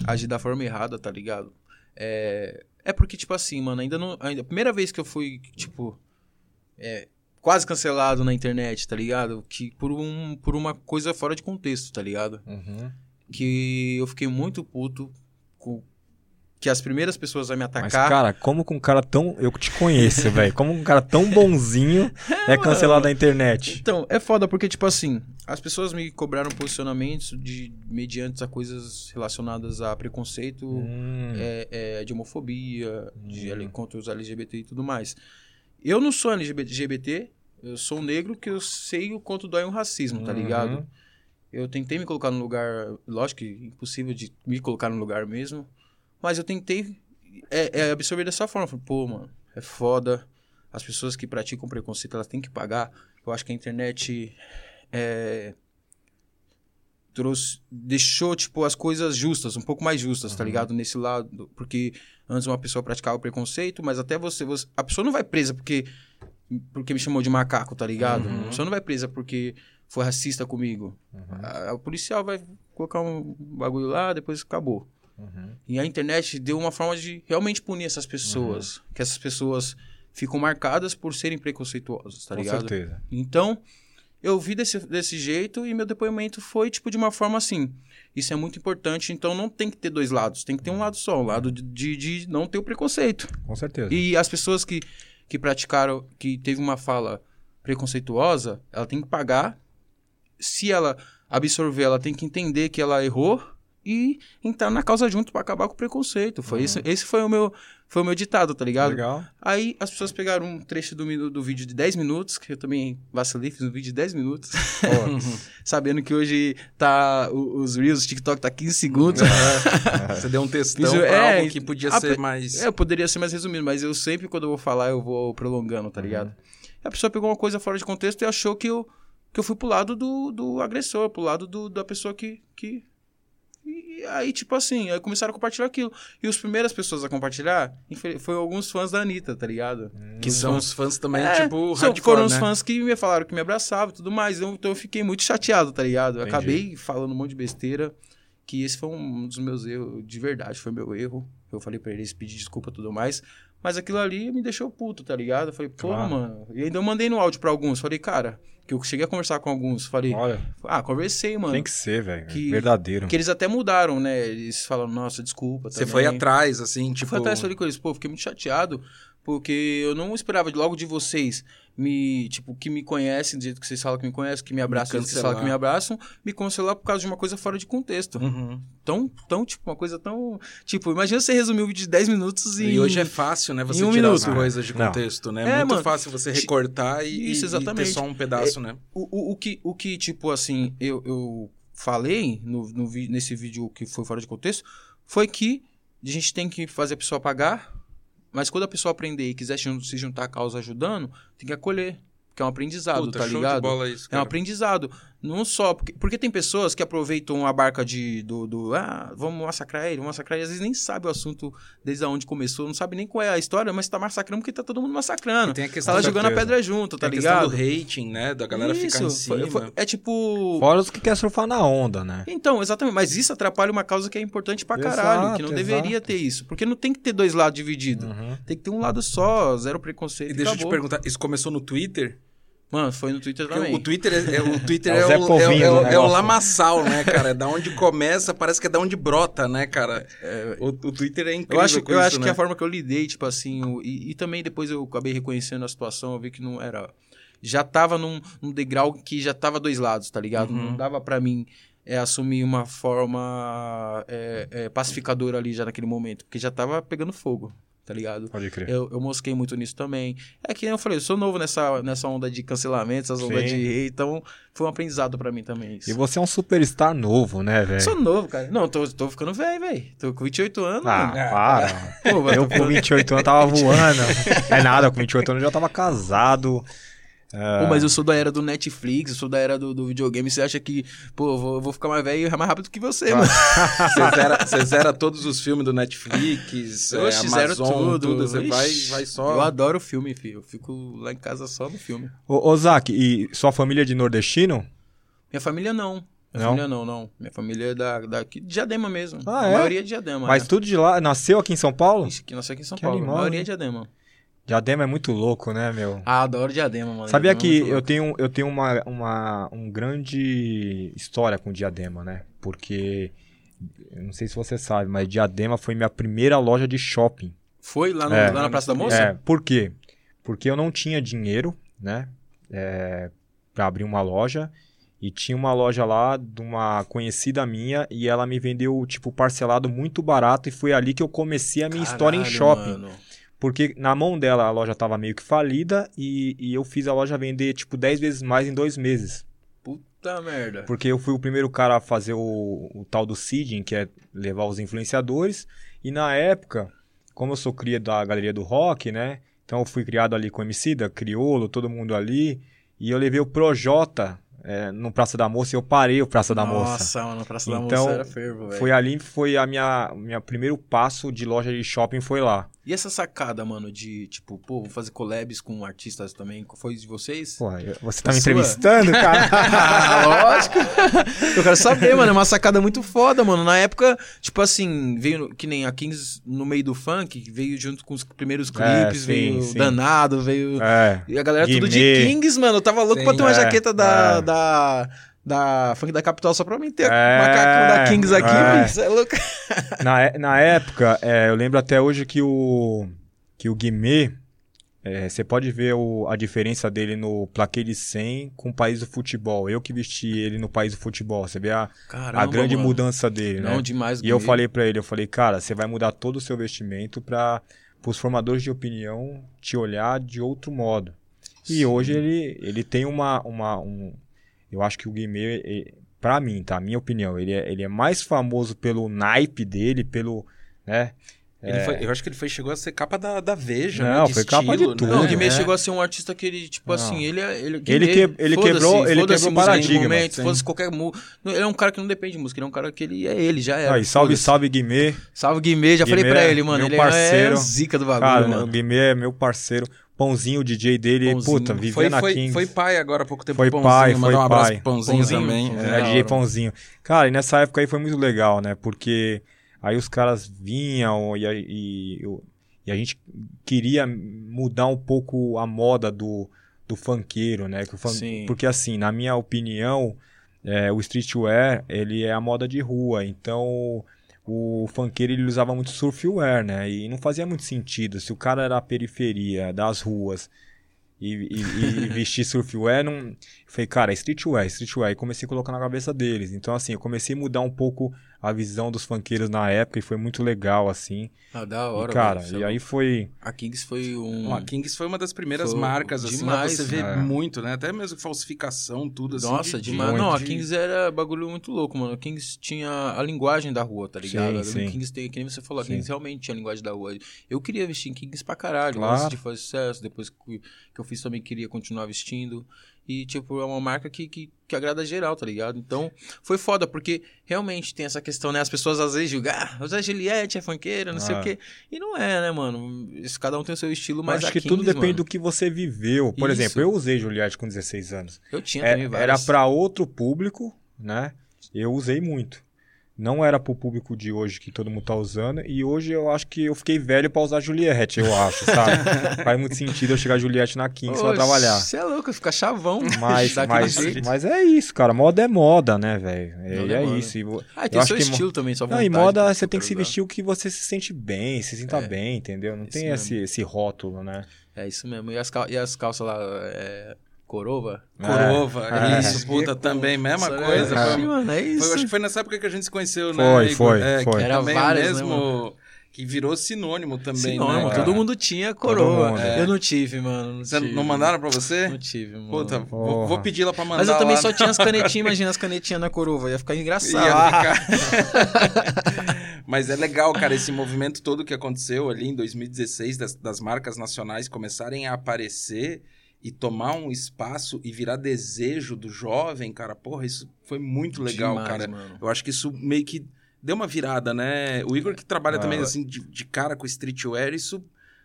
agi da forma errada, tá ligado? É, é porque, tipo assim, mano, ainda não. Ainda, a primeira vez que eu fui, tipo, é, quase cancelado na internet, tá ligado? Que por, um, por uma coisa fora de contexto, tá ligado? Uhum. Que eu fiquei muito puto com. Que as primeiras pessoas a me Mas, atacar. cara, como que um cara tão. Eu te conheço, velho. Como um cara tão bonzinho é cancelado na internet? Então, é foda porque, tipo assim, as pessoas me cobraram posicionamentos de mediante a coisas relacionadas a preconceito, Hum, é, é, de homofobia, de L- contra os LGBT e tudo mais. Eu não sou LGBT, eu sou um negro que eu sei o quanto dói um racismo, tá Uhum. ligado? Eu tentei me colocar no lugar, lógico que impossível de me colocar no lugar mesmo, mas eu tentei é, é absorver dessa forma. Falei, Pô, mano, é foda. As pessoas que praticam preconceito, elas têm que pagar. Eu acho que a internet é, trouxe, deixou, tipo, as coisas justas, um pouco mais justas, tá ligado? Nesse lado, porque antes uma pessoa praticava o preconceito, mas até você, você a pessoa não vai presa porque porque me chamou de macaco, tá ligado? A pessoa não vai presa porque foi racista comigo. A, a policial vai colocar um bagulho lá, depois acabou. E a internet deu uma forma de realmente punir essas pessoas, que essas pessoas ficam marcadas por serem preconceituosas, tá Com ligado? certeza. Então, eu vi desse, desse jeito e meu depoimento foi, tipo, de uma forma assim. Isso é muito importante, então não tem que ter dois lados, tem que ter um lado só, um lado de, de, de não ter o preconceito. Com certeza. E as pessoas que, que praticaram, que teve uma fala preconceituosa, ela tem que pagar. Se ela absorver, ela tem que entender que ela errou e entrar na causa junto pra acabar com o preconceito. Foi esse, esse foi o meu foi o meu ditado, tá ligado? Legal. Aí as pessoas pegaram um trecho do, do vídeo de 10 minutos, que eu também vacilei, fiz um vídeo de 10 minutos, sabendo que hoje tá os Reels, o TikTok tá 15 segundos. Você deu um textão Isso, pra é, algo que podia a ser mais... É, eu poderia ser mais resumido, mas eu sempre, quando eu vou falar, eu vou prolongando, tá ligado? A pessoa pegou uma coisa fora de contexto e achou que eu, que eu fui pro lado do, do agressor, pro lado do, da pessoa que. que... E aí, tipo assim, aí começaram a compartilhar aquilo. E as primeiras pessoas a compartilhar foi alguns fãs da Anitta, tá ligado? Que são os fãs também, É, tipo, são- hardcore, foram os né? fãs que me falaram que me abraçavam e tudo mais. Então, então eu fiquei muito chateado, tá ligado? Eu Entendi. acabei falando um monte de besteira. Que esse foi um dos meus erros, de verdade, foi meu erro. Eu falei pra eles pedir desculpa e tudo mais. Mas aquilo ali me deixou puto, tá ligado? Eu falei, pô, Claro. mano. E ainda eu mandei no áudio pra alguns. Falei, cara, que eu cheguei a conversar com alguns. Falei, Olha, ah, conversei, mano. tem que ser, velho. Que- Verdadeiro. Que eles até mudaram, né? Eles falaram, nossa, desculpa. Você também. foi atrás, assim, tipo... fui atrás falei com eles, pô, fiquei muito chateado, porque eu não esperava logo de vocês me, tipo, que me conhecem, do jeito que vocês falam que me conhecem, que me abraçam, do jeito que vocês falam que me abraçam, me cancelar por causa de uma coisa fora de contexto. Uhum. Tão, tão, tipo, uma coisa tão. Tipo, imagina você resumir um vídeo de 10 minutos e. E hoje é fácil, né? Você um tirar as coisas de Não. contexto, né? É, Muito mano. fácil você recortar e, Isso, e- e ter exatamente. só um pedaço, né? O, o, o que, o que, tipo, assim, eu, eu falei no, no, nesse vídeo que foi fora de contexto foi que a gente tem que fazer a pessoa pagar, mas quando a pessoa aprender e quiser se juntar à causa ajudando, tem que acolher. Porque é um aprendizado, Puta, tá show ligado? de bola isso, É um aprendizado. Não só. Porque, porque tem pessoas que aproveitam a barca de, do, do. Ah, vamos massacrar ele, vamos massacrar ele. Às vezes nem sabe o assunto desde onde começou, não sabe nem qual é a história, mas tá massacrando porque tá todo mundo massacrando. E tem a questão Tá lá jogando a pedra junto, tá Tem ligado? do hating, né? Da galera ficar em Isso, cima. foi- foi- é tipo. Fora os que querem surfar na onda, né? Então, exatamente. Mas isso atrapalha uma causa que é importante pra Exato, caralho, que não deveria exato. ter isso. Porque não tem que ter dois lados divididos. Uhum. Tem que ter um lado só, zero preconceito. E deixa eu te acabou. perguntar, isso começou no Twitter? Mano, foi no Twitter também. o Twitter é, é- o Twitter É é, o é, o- Povinho é o- é o negócio. lamaçal, né, cara? É da onde começa, parece que é da onde brota, né, cara? o, o Twitter é incrível Eu acho, com eu isso, acho né? que a forma que eu lidei, tipo assim, o- e, e também depois eu acabei reconhecendo a situação, eu vi que não era. Já tava num, num degrau que já tava dois lados, tá ligado? Uhum. Não dava pra mim é, assumir uma forma é, é, pacificadora ali já naquele momento, porque já tava pegando fogo, tá ligado? Pode crer. Eu, eu mosquei muito nisso também. É que nem eu falei, eu sou novo nessa, nessa onda de cancelamento, essas ondas de rei, então foi um aprendizado pra mim também isso. E você é um superstar novo, né, velho? Sou novo, cara. Não, tô, tô ficando velho, velho. Tô com 28 anos, Ah, mano. para. Pô, Eu com 28 anos tava voando. É nada, com 28 anos eu já tava casado. Pô, mas eu sou da era do Netflix, eu sou da era do, do videogame. Você acha que, pô, eu vou, eu vou ficar mais velho e mais rápido que você, mano? Você zera, você zera todos os filmes do Netflix, é, Oxe, zero Amazon, tudo. tudo. Você vai, Ixi, vai só... Eu adoro filme, filho. Eu fico lá em casa só no filme. Ô, ô Zac, e sua família é de nordestino? Minha família não. Minha Não? família não, não. Minha família é da, daqui de Diadema mesmo. Ah, a é? maioria é de Diadema. Mas né? tudo de lá, nasceu aqui em São Paulo? Isso aqui, nasceu aqui em São Que Paulo. animal, a maioria hein? é Diadema. Diadema é muito louco, né, meu? Ah, adoro Diadema, mano. Sabia Diadema é que muito eu tenho, eu tenho uma, uma um grande história com Diadema, né? Porque, não sei se você sabe, mas Diadema foi minha primeira loja de shopping. Foi lá, no- É. lá na Praça da Moça? É, por quê? Porque eu não tinha dinheiro, né? É, pra abrir uma loja. E tinha uma loja lá de uma conhecida minha e ela me vendeu, tipo, parcelado muito barato. E foi ali que eu comecei a minha história em Caralho, shopping. mano. Porque na mão dela a loja tava meio que falida e, e eu fiz a loja vender, tipo, 10 vezes mais em dois meses. Puta merda. Porque eu fui o primeiro cara a fazer o, o tal do seeding, que é levar os influenciadores. E na época, como eu sou cria da galeria do rock, né? Então eu fui criado ali com o MC da Criolo, todo mundo ali. E eu levei o Projota é, no Praça da Moça e eu parei o Praça da Moça. Nossa, mano, Praça da Então, Moça era fervo, velho. Foi ali, foi a minha, minha primeiro passo de loja de shopping, foi lá. E essa sacada, mano, de, tipo, pô, vou fazer collabs com artistas também, foi de vocês? Pô, você tá me Sua? entrevistando, cara? Ah, lógico. Eu quero saber, mano. É uma sacada muito foda, mano. Na época, tipo assim, veio que nem a Kings no meio do funk, veio junto com os primeiros É, clipes, sim, veio sim. Danado, veio. é. E a galera tudo de Guimê. Kings, mano. Eu tava louco Sim. pra ter uma É, jaqueta da, é. da. Da Funk da Capital só pra mim ter É, o macacão da Kings aqui, é. Cê é louco. Na, é- na época, é, eu lembro até hoje que o, que o Guimê, é, você pode ver o- a diferença dele no plaquê de 100 com o País do Futebol. Eu que vesti ele no País do Futebol. Você vê a, Caramba, a grande mano. mudança dele, né? Não, demais. E eu falei pra ele, eu falei, cara, você vai mudar todo o seu vestimento para os formadores de opinião te olhar de outro modo. E Sim. hoje ele, ele tem uma, uma um, eu acho que o Guimê, pra mim, tá, minha opinião, ele é, ele é mais famoso pelo naipe dele, pelo, né? Ele foi- eu acho que ele foi, chegou a ser capa da, da Veja, Não, né? Foi capa de estilo, tudo, né? Não, o Guimê É. chegou a ser um artista que ele, tipo Não. assim, ele é. Ele, Ele Guimê, que- ele quebrou- ele quebrou paradigma, momento. Foda-se qualquer mu... Ele é um cara que não depende de música, ele é um cara que ele é ele, já era. Aí, salve, salve Guimê. Salve Guimê, já falei Guimê pra é ele, mano. meu Ele parceiro. é zica do bagulho, Cara, o mano. Guimê é meu parceiro. Pãozinho, o DJ dele, Pãozinho. puta, vivia Foi, na foi, Kings. foi pai agora há pouco tempo. Foi Pãozinho, pai, foi um pai. Pãozinho, Pãozinho, também. é. É. É, DJ. Pãozinho. Cara, e nessa época aí foi muito legal, né? Porque aí os caras vinham e, a- e, e a gente queria mudar um pouco a moda do, do funkeiro, né? Que o fun- Sim. Porque assim, na minha opinião, é, o streetwear, ele é a moda de rua. Então, o funkeiro, ele usava muito surfwear, né? E não fazia muito sentido. Se o cara era a periferia das ruas e, e, e vestir surfwear, não... Falei, cara, é streetwear, streetwear. E comecei a colocar na cabeça deles. Então, assim, eu comecei a mudar um pouco a visão dos funkeiros na época e foi muito legal, assim. Ah, da E, hora, cara, velho. e aí foi... A Kings foi um. A Kings foi uma das primeiras Foi marcas, assim, demais, você vê né? muito, né? Até mesmo falsificação, tudo assim. Nossa, de- de- demais. muito Não, a de- Kings era bagulho muito louco, mano. A Kings tinha a linguagem da rua, tá ligado? Sim, a sim. Kings tem, que nem você falou, a Sim. Kings realmente tinha a linguagem da rua. Eu queria vestir em Kings pra caralho, Claro. antes de fazer sucesso, depois que eu fiz também queria continuar vestindo. E, tipo, é uma marca que, que, que agrada geral, tá ligado? Então, foi foda, porque realmente tem essa questão, né? As pessoas às vezes julgam, ah, o Zé Juliette é funkeiro, não sei Ah. o quê. E não é, né, mano? Isso, cada um tem o seu estilo, mas acho que Kings, tudo depende mano, do que você viveu. Por Isso. exemplo, eu usei Juliette com 16 anos. Eu tinha É- também era várias. para outro público, né? Eu usei muito. Não era pro público de hoje que todo mundo tá usando. E hoje eu acho que eu fiquei velho pra usar Juliette, eu acho, sabe? Faz muito sentido eu chegar Juliette na Kings pra trabalhar. Você é louco, fica chavão. Mas, mas, jeito. mas é isso, cara. Moda é moda, né, velho? É, é é isso. E Ah, tem seu que mo- estilo também, Não, vontade. e moda você tem que se vestir o que você se sente bem, se sinta É. bem, entendeu? Não Isso tem mesmo. esse, esse rótulo, né? É isso mesmo. E as, cal- e as calças lá, é... Corova? Corova, É. isso, puta, também, mesma Isso, coisa. É, foi- mano, é isso. foi- acho que foi nessa época que a gente se conheceu, Foi, né? Igor? foi, É, foi. Que Era também várias, né, mesmo... que virou sinônimo também, Sinônimo, né? todo cara? mundo tinha coroa. mundo, é. Eu não tive, mano. Não Você tive. não mandaram pra você? Não tive, mano. Puta, vou, vou pedir lá pra mandar Mas eu também lá. só tinha as canetinhas, imagina as canetinhas na corova, ia ficar Ia engraçado. ficar- Mas é legal, cara, esse movimento todo que aconteceu ali em 2016, das, das marcas nacionais começarem a aparecer e tomar um espaço e virar desejo do jovem, cara. Porra, isso foi muito legal, Demais, cara. mano. Eu acho que isso meio que deu uma virada, né? O Igor que trabalha Ah, também, é. assim, de, de cara com streetwear, isso...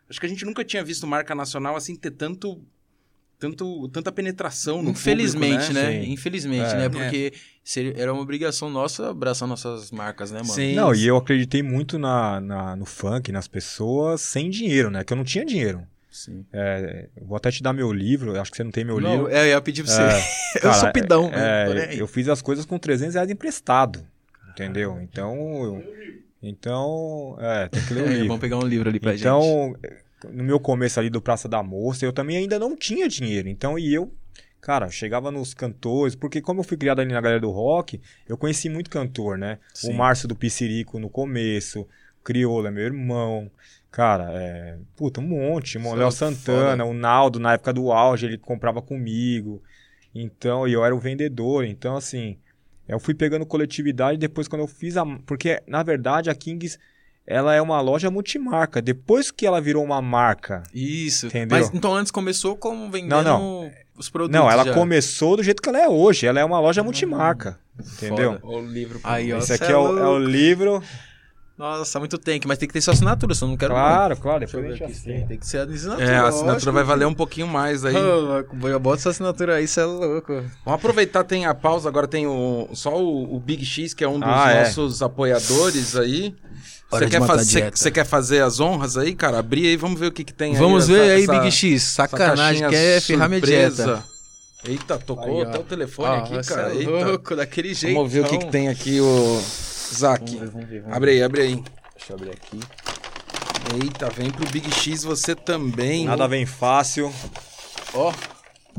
Acho que a gente nunca tinha visto marca nacional, assim, ter tanto... Tanto, tanta penetração no Infelizmente, público, né? Sim. Infelizmente, É. né? Porque seria- era uma obrigação nossa abraçar nossas marcas, né, mano? Sim. Não, e eu acreditei muito na, na- no funk, nas pessoas, sem dinheiro, né? Que eu não tinha dinheiro. Sim. É, eu vou até te dar meu livro, eu acho que você não tem meu Não, livro. é, eu ia pedir pra você. É, eu cara, sou pidão, é, né? Aí. eu fiz as coisas com 300 reais emprestado, entendeu? Então, eu- então, é, tem que ler o É, livro. vamos pegar um livro ali pra gente. Então, no meu começo ali do Praça da Moça, eu também ainda não tinha dinheiro. Então, e eu, cara, chegava nos cantores, porque como eu fui criado ali na galera do rock, eu conheci muito cantor, né? Sim. O Márcio do Piscirico no começo, Crioula, meu irmão. Cara, é. Puta, um monte. O Isso Léo é Santana, o Naldo, na época do auge, ele comprava comigo. Então, e eu era o vendedor. Então, assim, eu fui pegando coletividade depois quando eu fiz a. Porque, na verdade, a Kings ela é uma loja multimarca. Depois que ela virou uma marca. Isso. Entendeu? Mas então antes começou como vendendo Não, não. os produtos. Não, ela já. começou do jeito que ela é hoje. Ela é uma loja multimarca. Entendeu? Foda. O livro. Aí, ó. Esse cê aqui é o, é o livro. Nossa, muito tank, mas tem que ter sua assinatura, senão eu não quero. Claro, claro. Deixa eu Depois ver gente aqui, assina. tem, tem que ser a assinatura. É, a assinatura vai valer um pouquinho mais aí. Eu boto sua assinatura aí, você é louco. Vamos aproveitar, tem a pausa, agora tem o, só o, o Big X, que é um dos Ah, é. nossos apoiadores aí. Você quer, faz- cê- cê quer fazer as honras aí, cara? Abrir aí, vamos ver o que, que tem Vamos aí. ver essa- aí, Big X. Sacanagem, quer ferrar minha dieta. Eita, tocou Aí, até o telefone Ah, aqui, cara. é Eita. louco, daquele jeito. Vamos ver o que, que tem aqui, o Zac. Vamos ver, vamos ver. Vamos Abre aí, abre aí. Deixa eu abrir aqui. Eita, vem pro Big X você também. Nada vem fácil. Ó,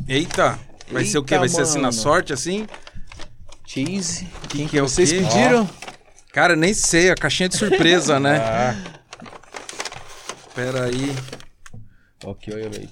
Eita, vai ser o quê? Eita, Vai ser assim na mano. sorte, assim? cheese. Que que é o Vocês quê? pediram? Cara, nem sei, a caixinha de surpresa, né? Ah, Pera aí. Ok, olha aí.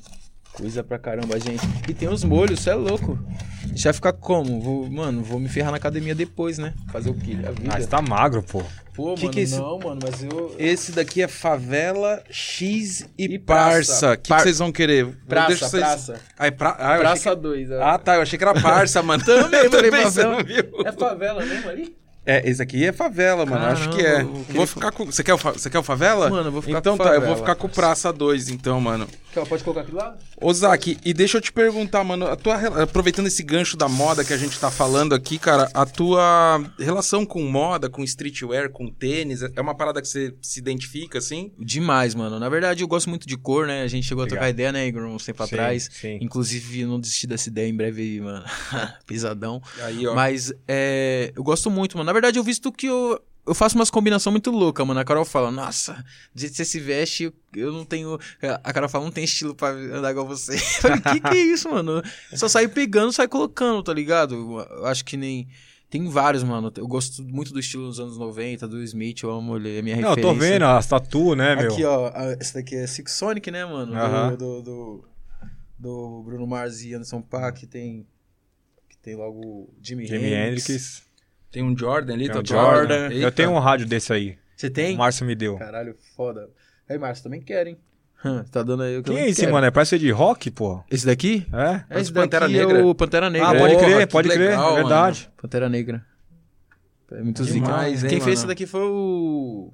Coisa pra caramba, gente. E tem os molhos, você é louco. Gente vai ficar como? Vou, mano, vou me ferrar na academia depois, né? Fazer o quê? A vida. ah, você tá magro, pô. Pô, Que mano, que é esse- não, mano, mas eu... Esse daqui é Favela X e, E Parça. O que, que Par- vocês vão querer? Praça, deixo vocês- praça. Ah, é pra... ah, Praça 2. que... ah, tá. Eu achei que era Parça, mano. Também, Eu você favela. não viu? É favela mesmo ali? É, esse aqui é Favela, mano. Acho que é. Caramba, Vou ficar com... Você quer, o fa- você quer o Favela? Mano, eu vou ficar então com tá, eu vou ficar com o Praça 2, então, mano. Pode colocar aqui do lado? Ô, Zac, e deixa eu te perguntar, mano, a tua, rela- aproveitando esse gancho da moda que a gente tá falando aqui, cara, a tua relação com moda, com streetwear, com tênis, é uma parada que você se identifica, assim? Demais, mano. Na verdade, eu gosto muito de cor, né? A gente chegou a Legal. trocar ideia, né, Igor, uns tempo Sim, atrás. sim. Inclusive, eu não desisti dessa ideia em breve, mano. Pesadão. Aí, ó. Mas é, eu gosto muito, mano. Na verdade, eu visto que eu, eu faço umas combinações muito loucas, mano. A Carol fala, nossa, do jeito que você se veste, eu, não tenho. A Carol fala, não tem estilo pra andar igual você. Eu falei, que que é isso, mano? Só saio pegando, saio colocando, tá ligado? Eu, acho que nem. Tem vários, mano. Eu gosto muito do estilo dos anos 90, do Smith, eu amo ele, é minha Não, eu referência. tô vendo as tatu, né, meu? Aqui, ó, a- esse daqui é Six Sonic, né, mano? Do- Aham. Do, do, do Bruno Mars e Anderson Paak, tem. Que tem logo o Jimi, Jimi Hendrix. Hendrix. Tem um Jordan ali, Tem tá o Jordan. Eita. Eu tenho um rádio desse aí. Você O tem? Márcio me deu. Caralho, foda. Aí, Márcio, também quer, hein? Tá dando aí o que Quem eu é esse, quero. mano? É parece de rock, pô. Esse daqui? É? É esse Pantera daqui Negra? é o Pantera Negra. Ah, pode crer, pode crer. legal, é verdade. Pantera Negra. É muito zica. Demais, hein, Quem fez mano? esse daqui foi o...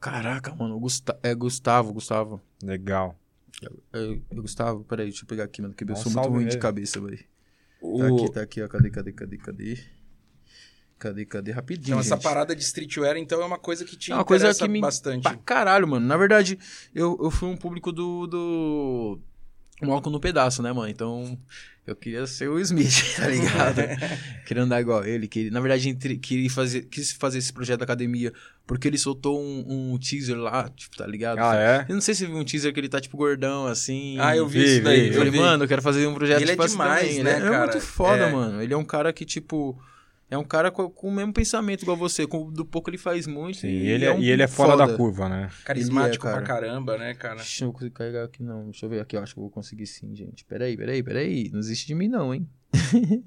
Caraca, mano. o Gusta... É Gustavo, Gustavo. Legal. É, é Gustavo, peraí, deixa eu pegar aqui, mano, que eu um sou muito ruim de cabeça, velho. Tá O... aqui, tá aqui, ó. Cadê, cadê, cadê, cadê? Cadê, cadê? Rapidinho, Então, essa gente. parada de streetwear, então, é uma coisa que te É uma coisa que me... bastante. Pra caralho, mano. Na verdade, eu, eu fui um público do... do... Malco no pedaço, né, mano? Então, eu queria ser o Smith, tá ligado? queria andar igual ele. Que, na verdade, entre, queria fazer, quis fazer esse projeto da academia porque ele soltou um, um teaser lá, tipo, tá ligado? Ah, é? Eu não sei se você viu um teaser que ele tá, tipo, gordão, assim. Ah, eu vi, Vi, isso daí. vi, Eu falei, vi. mano, eu quero fazer um projeto Ele é tipo assim demais, também. né, Ele é cara? muito foda, É. mano. Ele é um cara que, tipo... É um cara com, com o mesmo pensamento igual você. Com, do pouco ele faz muito. Sim, e ele é, um e ele é fora foda. da curva, né? Carismático Ele é, pra cara. caramba, né, cara? Deixa eu não consigo carregar aqui, não. Deixa eu ver aqui. Eu acho que eu vou conseguir sim, gente. Peraí, peraí, peraí. Não existe de mim, não, hein?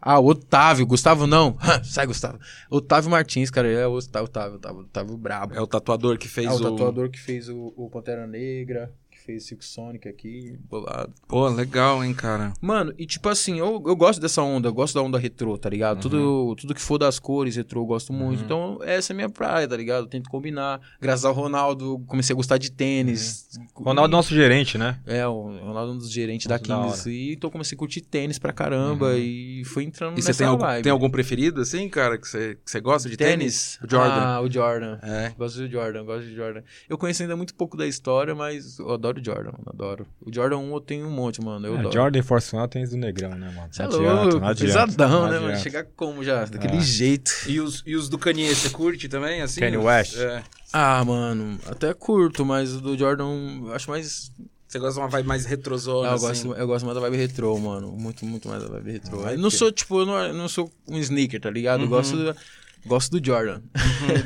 ah, o Otávio. Gustavo, não. Sai, Gustavo. Otávio Martins, cara. Ele é o Otávio, Otávio, Otávio, Otávio brabo. É o tatuador que fez É o o... tatuador que fez o, o Pantera Negra, fez Silk Sonic aqui, bolado. Pô, legal, hein, cara? Mano, e tipo assim, eu, eu gosto dessa onda, eu gosto da onda retrô, tá ligado? Tudo, tudo que for das cores retrô eu gosto muito. Então, essa é a minha praia, tá ligado? Eu tento combinar. Graças ao Ronaldo, comecei a gostar de tênis. Ronaldo é nosso gerente, né? É, o Ronaldo é um dos gerentes da Muito da Kings. E então comecei a curtir tênis pra caramba e fui entrando E você nessa tem algum, vibe. tem algum preferido, assim, cara, que você, que você gosta de tênis? tênis? O Jordan. Ah, o Jordan. É. Gosto do Jordan, gosto de Jordan. Eu conheço ainda muito pouco da história, mas eu adoro o Jordan, mano, adoro. O Jordan 1 eu tenho um monte, mano. Eu É, adoro. Jordan e Force One tem do Negrão, né, mano? Você é louco, não pesadão, não né, mano? Chegar como já? Daquele É. jeito. E os, e os do Kanye, você curte também, assim? Kanye West? É. Ah, mano, até curto, mas o do Jordan eu acho mais. Você gosta de uma vibe mais retrosona, Ah, eu, assim? gosto, eu gosto mais da vibe retrô, mano. Muito, muito mais da vibe retrô. Eu não sou, tipo, eu não, eu não sou um sneaker, tá ligado? Eu Uhum. gosto. da- Gosto do Jordan.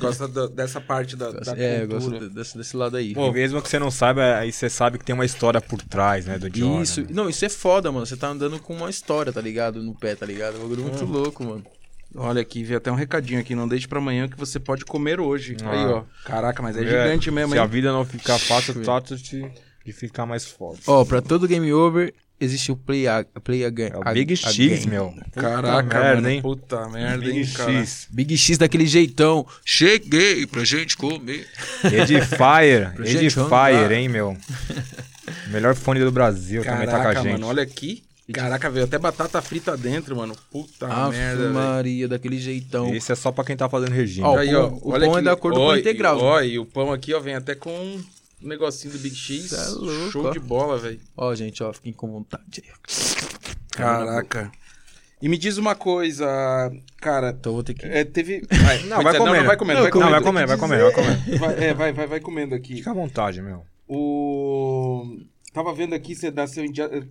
Gosta da- dessa parte da, da é, eu cultura. gosto desse, desse lado aí. E mesmo que você não saiba, aí você sabe que tem uma história por trás, né, do Jordan. Isso, né? não, isso é foda, mano. Você tá andando com uma história, tá ligado? No pé, tá ligado? É um bagulho muito louco, mano. Olha aqui, vi até um recadinho aqui. Não deixe pra amanhã que você pode comer hoje. Ah. Aí, ó. Caraca, mas é É, gigante mesmo, Se a hein? vida não ficar fácil, trata de, de ficar mais forte. Ó, pra todo game over, existe o play, a, play again. É o Big X, meu. Caraca, Puta merda, mano. hein? Puta merda, Big hein, cara. X. Big X daquele jeitão. Cheguei pra gente comer. Edifier. Edifier, hein, meu. Melhor fone do Brasil também tá com a Caraca, gente. mano, olha aqui. Caraca, veio até batata frita dentro, mano. Puta Ave merda. Maria, daquele jeitão. Esse é só pra quem tá fazendo regime. Ó, Aí, o ó, pão- o olha pão é da cor do pão Ó, integral. Ó, e o pão aqui, ó, vem até com um negocinho do Big X. É louco, Show ó. de bola, velho. Ó, gente, ó, fiquem com vontade. Caraca. E me diz uma coisa, cara. Então vou ter que. É, teve. Vai, Não, vai ser- comendo. Não, vai comendo. Não, vai comendo, vai comendo, vai comendo, vai comendo. Vai, é, vai, vai, vai comendo aqui. Fica à vontade, meu. O. Tava vendo aqui, você nasceu em dia...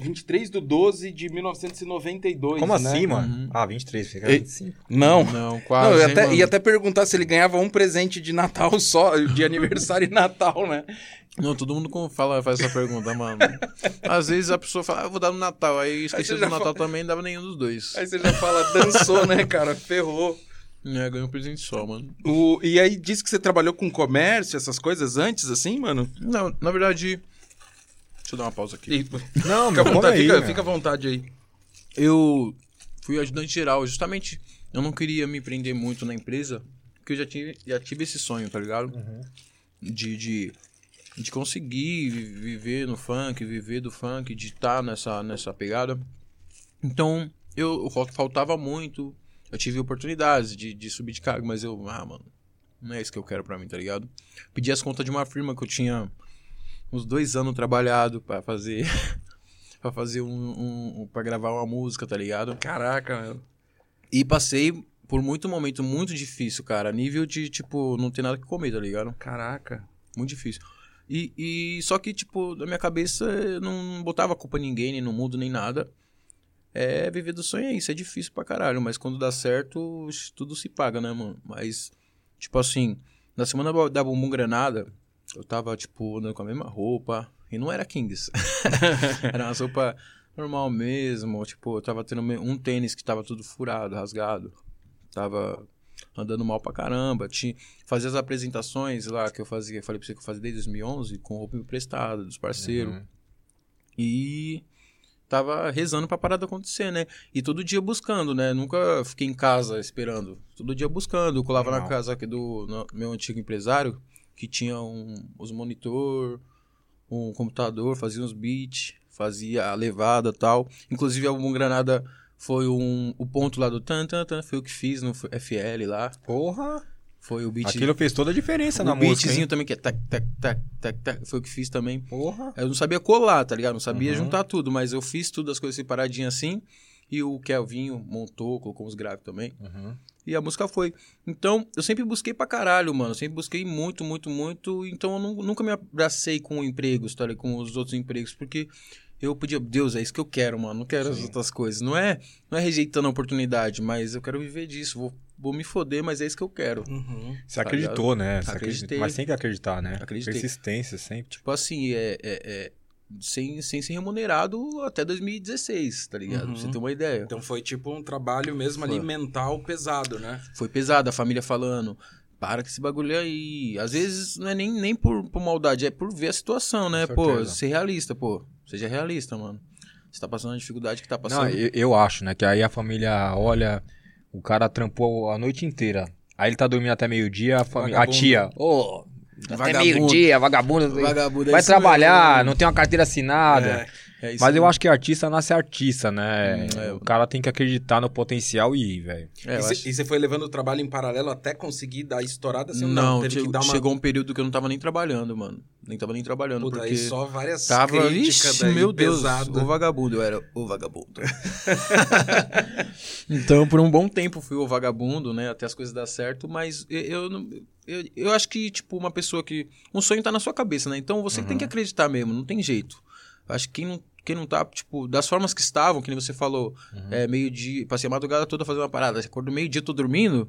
23 de 12 de 1992. Como né? assim, mano? Uhum. Ah, 23, fica Ei. 25. Não. Não, quase. Não, eu até, ia até perguntar se ele ganhava um presente de Natal só, de aniversário e Natal, né? Não, todo mundo fala, faz essa pergunta, mano. Às vezes a pessoa fala, ah, eu vou dar no Natal. Aí esqueceu do Natal fala- também, não dava nenhum dos dois. Aí você já fala, dançou, né, cara? Ferrou. É, ganhou um presente só, mano. O, e aí disse que você trabalhou com comércio, essas coisas antes, assim, mano? Não, na verdade. Deixa eu dar uma pausa aqui. E- Não, fica, meu, à vontade, aí, fica, fica à vontade aí. Eu fui ajudante geral, justamente eu não queria me prender muito na empresa, porque eu já tive, já tive esse sonho, tá ligado? De, de, de conseguir vi- viver no funk, viver do funk, de estar nessa, nessa pegada. Então, eu, eu fal- faltava muito, eu tive oportunidades de, de subir de cargo, mas eu, ah, mano, não é isso que eu quero pra mim, tá ligado? Pedi as contas de uma firma que eu tinha uns dois anos trabalhado pra fazer pra fazer um, um, um- pra gravar uma música, tá ligado? Caraca, meu. E passei por muito momento muito difícil, cara, nível de tipo não ter nada que comer, tá ligado? Caraca. Muito difícil. E, e só que tipo na minha cabeça eu não botava culpa em ninguém, nem no mundo, nem nada. É viver do sonho é isso, é difícil pra caralho, mas quando dá certo, tudo se paga, né, mano? Mas tipo assim, na semana da Bumbum Granada, eu tava tipo andando com a mesma roupa, e não era Kings. era uma roupa normal mesmo, tipo, eu tava tendo um tênis que tava tudo furado, rasgado. Tava andando mal pra caramba. Tinha, fazia as apresentações lá que eu fazia, falei pra você que eu fazia desde 2011, com roupa emprestada dos parceiros. Uhum. E tava rezando pra parada acontecer, né? E todo dia buscando, né? Nunca fiquei em casa esperando. Todo dia buscando. Eu colava na casa aqui do no- meu antigo empresário, que tinha um, os monitor, um computador, fazia uns beats, fazia a levada e tal. Inclusive, a Bumbum Granada foi um, o ponto lá do tan, tan, tan, foi o que fiz no FL lá. Porra! Foi o beat. Aquilo fez toda a diferença o na música, beatzinho hein? também, que é tac, tac, tac, tac, tac, foi o que fiz também. Porra! Eu não sabia colar, tá ligado? Não sabia Uhum. juntar tudo, mas eu fiz tudo, as coisas separadinhas assim. E o Kelvinho montou, colocou uns graves também. Uhum. E a música foi. Então, eu sempre busquei pra caralho, mano. Sempre busquei muito, muito, muito. Então, eu nu- nunca me abracei com empregos, tá ligado? Com os outros empregos, porque eu podia, Deus, é isso que eu quero, mano. Não quero as Sim. outras coisas. Não é, não é rejeitando a oportunidade, mas eu quero viver disso. Vou, vou me foder, mas é isso que eu quero. Uhum. Você acreditou, né? Você Acreditei. acredita- Mas tem que acreditar, né? Acreditei. Persistência sempre. Tipo assim, é, é- é sem, sem ser remunerado até 2016, tá ligado? Uhum. Pra você ter uma ideia. Então foi tipo um trabalho mesmo ali Foi. mental pesado, né? Foi pesado, a família falando, para com esse bagulho aí. Às vezes não é nem, nem por, por maldade, é por ver a situação, né? Pô, ser realista, pô. Seja realista, mano. Você tá passando a dificuldade que tá Não, passando. eu, eu acho, né? Que aí a família olha, o cara trampou a noite inteira. Aí ele tá dormindo até meio-dia, a, família, a tia, ô, até Vagabundo. meio-dia, vagabundo, Vagabundo é vai isso trabalhar, mesmo. não tem uma carteira assinada. É. É isso Mas eu mesmo. acho que artista nasce artista, né? Hum, é. O cara tem que acreditar no potencial e ir, velho. É, e, você, foi levando o trabalho em paralelo até conseguir dar estourada? Assim, Não, teve chegou, que dar uma... chegou um período que eu não tava nem trabalhando, mano. Nem tava nem trabalhando, Puta, porque... aí só várias Tava, críticas ixi, daí, meu Deus, pesado. o vagabundo, eu era o vagabundo. então, por um bom tempo fui o vagabundo, né, até as coisas dar certo, mas eu, eu, não- eu, eu acho que, tipo, uma pessoa que... Um sonho tá na sua cabeça, né, então você tem que acreditar mesmo, não tem jeito. Acho que quem não, quem não tá, tipo, das formas que estavam, que nem você falou, é, meio dia, passei a madrugada toda fazendo uma parada, acordou meio dia, tô dormindo,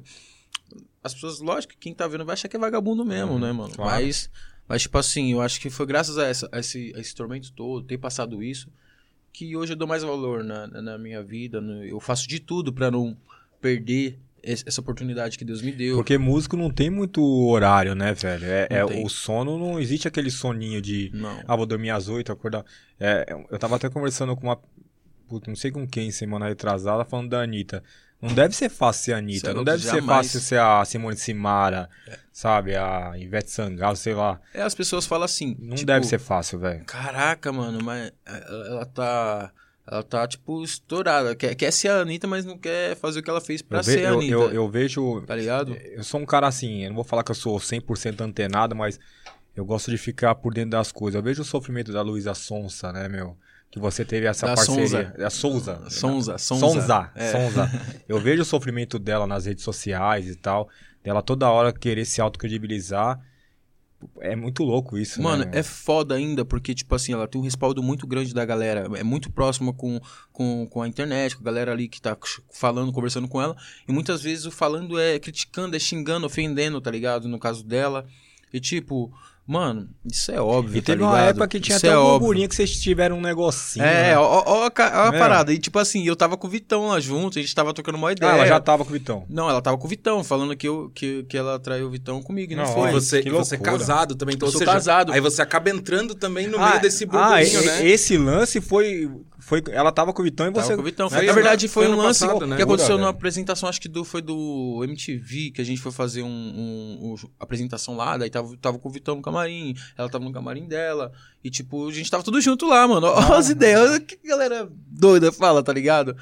as pessoas, lógico, que quem tá vendo vai achar que é vagabundo mesmo, Uhum, né, mano? claro. Mas, mas, tipo assim, eu acho que foi graças a, essa, a esse, a esse tormento todo, ter passado isso, que hoje eu dou mais valor na, na- minha vida. no- eu faço de tudo pra não perder essa oportunidade que Deus me deu. Porque músico não tem muito horário, né, velho? É, é- o sono não existe aquele soninho de Não. ah, vou dormir às oito, acordar. É, eu tava até conversando com uma. puta, não sei com quem, semana retrasada, falando da Anitta. Não deve ser fácil ser a Anitta. É não deve ser fácil ser a Simone Simara, sabe? A Ivete Sangalo, sei lá. É, as pessoas falam assim. Não tipo, deve ser fácil, velho. Caraca, mano, mas ela ela tá. Ela tá, tipo, estourada. Quer, quer ser a Anitta, mas não quer fazer o que ela fez pra Eu, ve- ser a eu, Anitta. eu, eu vejo. Tá ligado? Eu sou um cara assim, eu não vou falar que eu sou 100% antenado, mas eu gosto de ficar por dentro das coisas. Eu vejo o sofrimento da Luísa Sonsa, né, meu? Que você teve essa Da parceria. Sonza. É Souza. Sonza, Sonza. Sonza. É. Sonza. Eu vejo o sofrimento dela nas redes sociais e tal. Dela toda hora querer se autocredibilizar. É muito louco isso, Mano, né? é foda ainda, porque, tipo assim, ela tem um respaldo muito grande da galera. É muito próxima com, com, com a internet, com a galera ali que tá falando, conversando com ela. E muitas vezes o falando é criticando, é xingando, ofendendo, tá ligado? No caso dela. E tipo, mano, isso é óbvio. E teve tá uma época que tinha Isso até é um burburinho que vocês tiveram um negocinho. É, né? ó, ó, ó a, parada. E tipo assim, eu tava com o Vitão lá junto, a gente tava trocando uma ideia. Ah, ela já tava com o Vitão. Não, ela tava com o Vitão, falando que, eu, que, que ela traiu o Vitão comigo, não, Não, foi. E você, que você é casado também, então Eu sou seja, casado. Aí você acaba entrando também no Ah, meio desse ah, burburinho, e- né? esse lance foi, foi. Ela tava com o Vitão e Tava você. com o Vitão. Foi Na ano- verdade, foi foi, um lance passado, né? que aconteceu Pura, numa velho. apresentação, acho que do, foi do MTV, que a gente foi fazer um, um- um- apresentação lá, daí tava, tava com o Vitão no camarim, ela tava no camarim dela, e tipo, a gente tava tudo junto lá, mano. Olha as ideias, olha que galera doida fala, tá ligado?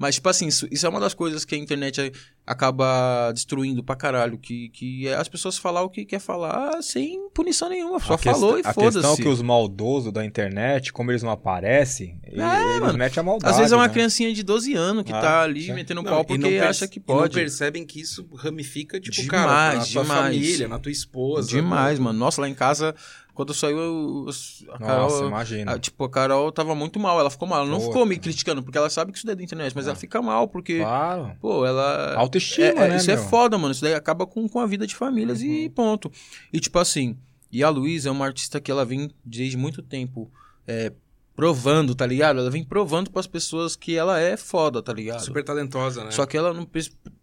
Mas, tipo assim, isso, isso é uma das coisas que a internet acaba destruindo pra caralho, que, que é as pessoas falar o que quer falar sem punição nenhuma, só falou e A questão é foda-se. que os maldosos da internet, como eles não aparecem, eles, eles mano. metem a maldade. Às vezes é uma né? criancinha de 12 anos que Ah, tá ali sim. metendo Não, pau e porque acha que e não pode. percebem que isso ramifica, tipo, Demais, cara, na tua demais. família, na tua esposa. Demais, mano. Nossa, lá em casa, quando saiu, eu, a Carol. Nossa, imagina. a- tipo, a Carol tava muito mal. Ela ficou mal. Ela não ficou me criticando, porque ela sabe que isso daí é da internet, mas ela fica mal, porque. Claro. Pô, ela. Autoestima, é, é, né, Isso é meu? foda, mano. Isso daí acaba com, com a vida de famílias e ponto. E tipo assim, e a Luísa é uma artista que ela vem desde muito tempo é, provando, tá ligado? Ela vem provando pras pessoas que ela é foda, tá ligado? Super talentosa, né? Só que ela não.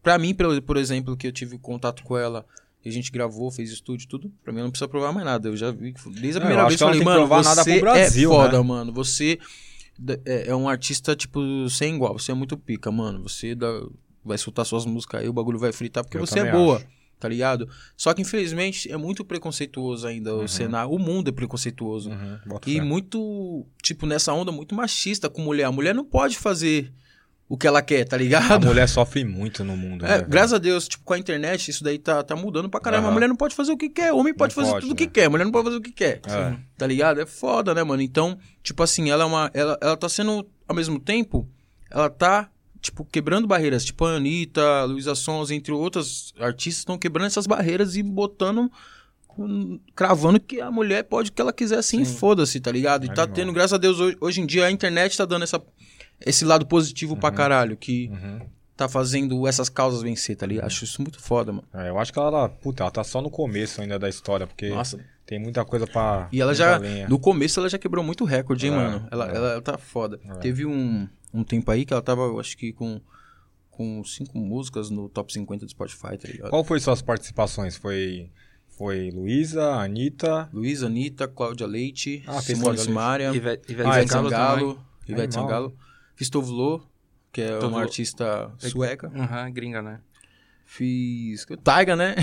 Pra mim, por exemplo, que eu tive contato com ela, e a gente gravou, fez estúdio, tudo, pra mim não precisa provar mais nada. Eu já vi que. Desde a primeira eu vez que eu ela falei, que mano, provar nada você pro Brasil, é foda, né? mano. Você é, é um artista, tipo, sem igual. Você é muito pica, mano. Você dá- vai escutar suas músicas aí, o bagulho vai fritar porque Eu você é boa. acho. Tá ligado? Só que, infelizmente, é muito preconceituoso ainda o cenário. O mundo é preconceituoso. Uhum, E fé. muito, tipo, nessa onda muito machista com mulher. A mulher não pode fazer o que ela quer, tá A ligado? mulher sofre muito no mundo. É, né, graças a Deus, tipo, com a internet, isso daí tá, tá mudando pra caramba. Aham. A mulher não pode fazer o que quer, o homem pode Não fazer pode, tudo o né? que quer, a mulher não pode fazer o que quer. É. Tá ligado? É foda, né, mano? Então, tipo assim, ela é uma. Ela, ela tá sendo, ao mesmo tempo, ela tá, tipo, quebrando barreiras. Tipo, a Anitta, a Luísa Sons, entre outras artistas, estão quebrando essas barreiras e botando. hum, Cravando que a mulher pode o que ela quiser assim, foda-se, tá ligado? E tá tendo, graças a Deus, hoje, hoje em dia a internet tá dando essa, esse lado positivo pra caralho. Que Uhum. tá fazendo essas causas vencer, tá ligado? Acho isso muito foda, mano. É, eu acho que ela, puta, ela tá só no começo ainda da história, porque Nossa. tem muita coisa pra. E ela já, lenha. no começo, ela já quebrou muito recorde, hein, É, mano? Ela, é. ela, ela tá foda. É. Teve um, um tempo aí que ela tava, eu acho que com, com cinco músicas no top 50 do Spotify, tá ligado? Qual foi suas participações? Foi, foi Luísa, Anitta. Luiz, Anitta, Cláudia Leite, Ah, Simone. Simaria, Ivete, Ivete Ivete Sangalo Sangalo. Ivete. Sangalo, fiz Tovlo, que é Tovlo. uma artista sueca. Aham, gringa, né? Fiz Taiga, né?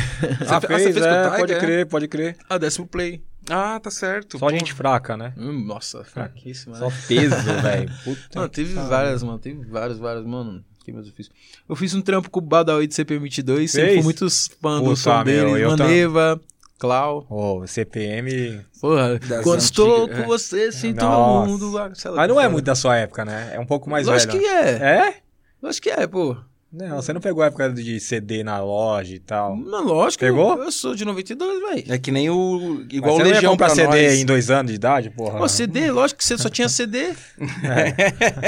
Ah, fe- fez, você fez com o é, Taiga, pode é? crer, pode crer. A décimo play. Ah, tá certo. Só Pô, gente fraca, né? Hum, nossa, fraquíssima, né? Só peso, velho. Puta. Mano, teve pariu. várias, mano. Teve várias, várias, mano. Que mais eu fiz? Eu fiz um trampo com o Badawi de CPM22. Sempre Fez? fui muito fã do Puta, som meu, deles. eu tam- Maneva, Clau. Ô, CPM. Porra, quando estou com é. você, sinto Nossa. o mundo. sei lá Mas não é muito da sua época, né? É um pouco mais Lógico velho. que é. É? Lógico que é, pô. Não, você não pegou a época de CD na loja e tal. Não, lógico. Pegou? Eu sou de 92, velho. É que nem o. Igual o não Legião pra CD nós. em dois anos de idade, porra? Pô, CD, lógico que você só tinha CD.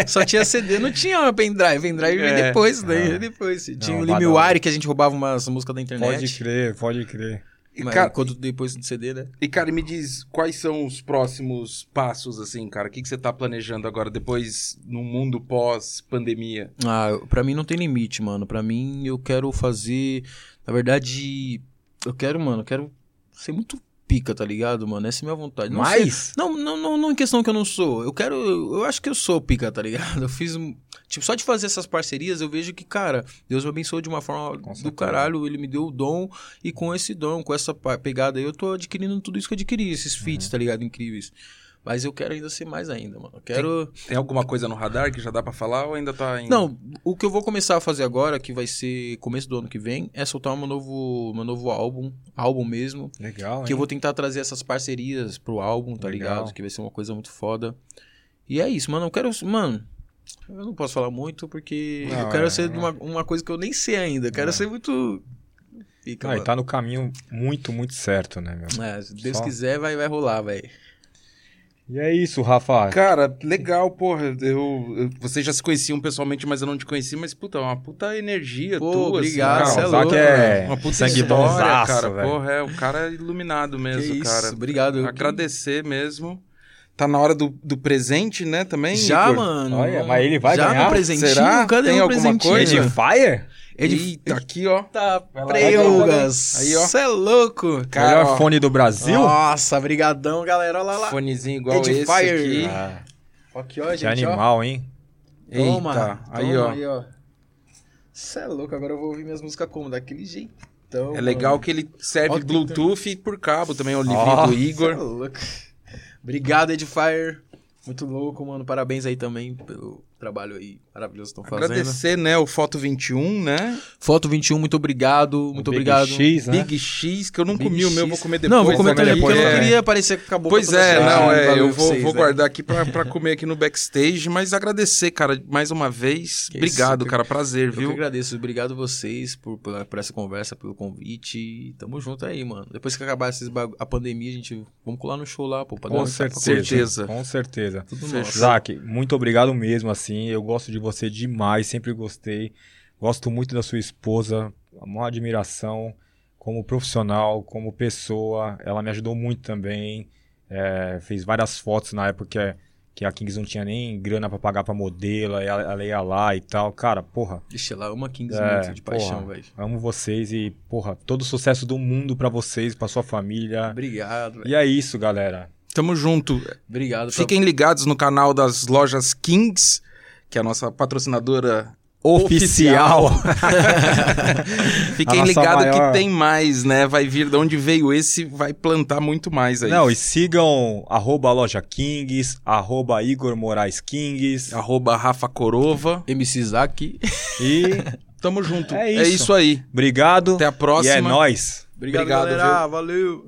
Só tinha CD, não tinha pendrive. Pendrive veio É. depois, daí veio depois. Tinha o vai LimeWire que a gente roubava umas músicas da internet. Pode crer, pode crer. E, Mas cara, quando depois do CD, né? e, cara, me diz quais são os próximos passos, assim, cara? O que, que você tá planejando agora, depois, no mundo pós-pandemia? Ah, pra mim não tem limite, mano. Pra mim eu quero fazer. Na verdade, eu quero, mano, eu quero ser muito pica, tá ligado, mano? Essa é a minha vontade. Não Mas, Não, não, não, não em questão que eu não sou. Eu quero. Eu acho que eu sou pica, tá ligado? Eu fiz. Tipo, só de fazer essas parcerias, eu vejo que, cara, Deus me abençoou de uma forma Com do certeza. caralho. Ele me deu o dom. E com esse dom, com essa pegada aí, eu tô adquirindo tudo isso que eu adquiri. Esses feats, tá ligado? Incríveis. Mas eu quero ainda ser mais ainda, mano. Eu quero. Tem alguma coisa no radar que já dá pra falar ou ainda tá em... Não, o que eu vou começar a fazer agora, que vai ser começo do ano que vem, é soltar meu novo, meu novo álbum, álbum mesmo. legal, Que eu hein? vou tentar trazer essas parcerias pro álbum, tá Legal. ligado? Que vai ser uma coisa muito foda. E é isso, mano. Eu quero. Mano, eu não posso falar muito porque Não, eu quero é, ser é. uma, uma coisa que eu nem sei ainda. Eu quero É. ser muito. Fica, Não, e tá no caminho muito, muito certo, né, meu? É, se Deus Só- quiser, vai, vai rolar, velho. E é isso, Rafa. Cara, legal, porra. Eu, eu- vocês já se conheciam pessoalmente, mas eu não te conheci. Mas, puta, é uma puta energia Pô, tua. obrigado, assim, é cara. o Zac louco, é Uma puta sangue história, bonzaço, cara. velho. Porra, é, o cara é iluminado mesmo, que isso, cara. obrigado. Eu- Agradecer mesmo. Tá na hora do, do presente, né, também, Já, Igor? mano. Olha, mas ele vai Já ganhar? no presentinho? Será? Cadê Tem o alguma presentinho? coisa? Edifier? Eita, aqui, ó. Tá, preugas. Aí, ó. Cê é louco. Cara, Melhor ó, fone do Brasil? Nossa, brigadão, galera. Olha lá. lá. Fonezinho igual Edifier. esse aqui. Ah, Aqui, ó, que gente, ó. animal, hein? Toma. Eita, aí, toma ó. Aí, ó. Cê é louco, agora eu vou ouvir minhas músicas como? Daquele jeitão. É legal que ele serve Ó, que Bluetooth e por cabo também, o livrinho Ó, do Cê é Igor. louco. Obrigado, Edifier. Muito louco, mano. Parabéns aí também pelo trabalho aí maravilhoso que estão fazendo. Agradecer, né, o Foto 21, né? Foto 21, muito obrigado. Muito Big obrigado. X, né? Big X, que eu não Big comi o meu, X. vou comer depois. Não, vou comer comer também, porque eu não é. queria parecer que acabou Pois com é, não, é, eu vou, vocês, vou né? guardar aqui pra, pra comer aqui no backstage, mas agradecer, cara, mais uma vez. Que Obrigado, isso, cara, prazer, Eu que viu? agradeço, obrigado vocês por, por, por essa conversa, pelo convite. Tamo junto aí, mano. Depois que acabar esses bagu- a pandemia, a gente vamos colar no show lá, pô. Pra dar Com certeza. certeza. Com certeza. Tudo. Zac, muito obrigado mesmo, assim. Eu gosto de você demais, sempre gostei. Gosto muito da sua esposa, uma admiração como profissional, como pessoa. Ela me ajudou muito também. É, fez várias fotos na época que, que a Kings não tinha nem grana pra pagar pra modelo. Ela, ela ia lá e tal. Cara, porra, Deixa lá, uma 15 É, minutos de paixão, velho. amo vocês e, porra, todo o sucesso do mundo pra vocês, pra sua família. Obrigado, velho. E é isso, galera. Tamo junto. Obrigado. pra- Fiquem ligados no canal das lojas Kings, que é a nossa patrocinadora Oficial. Fiquem ligados maior- que tem mais, né? Vai vir de onde veio esse, vai plantar muito mais aí. Não, e sigam arroba loja Kings, arroba Igor Moraes Kings. Arroba Rafa Corova. MC Zac. E Tamo junto. É É isso. isso aí. obrigado. Até a próxima. E é nóis. Obrigado, Obrigado, galera. Valeu.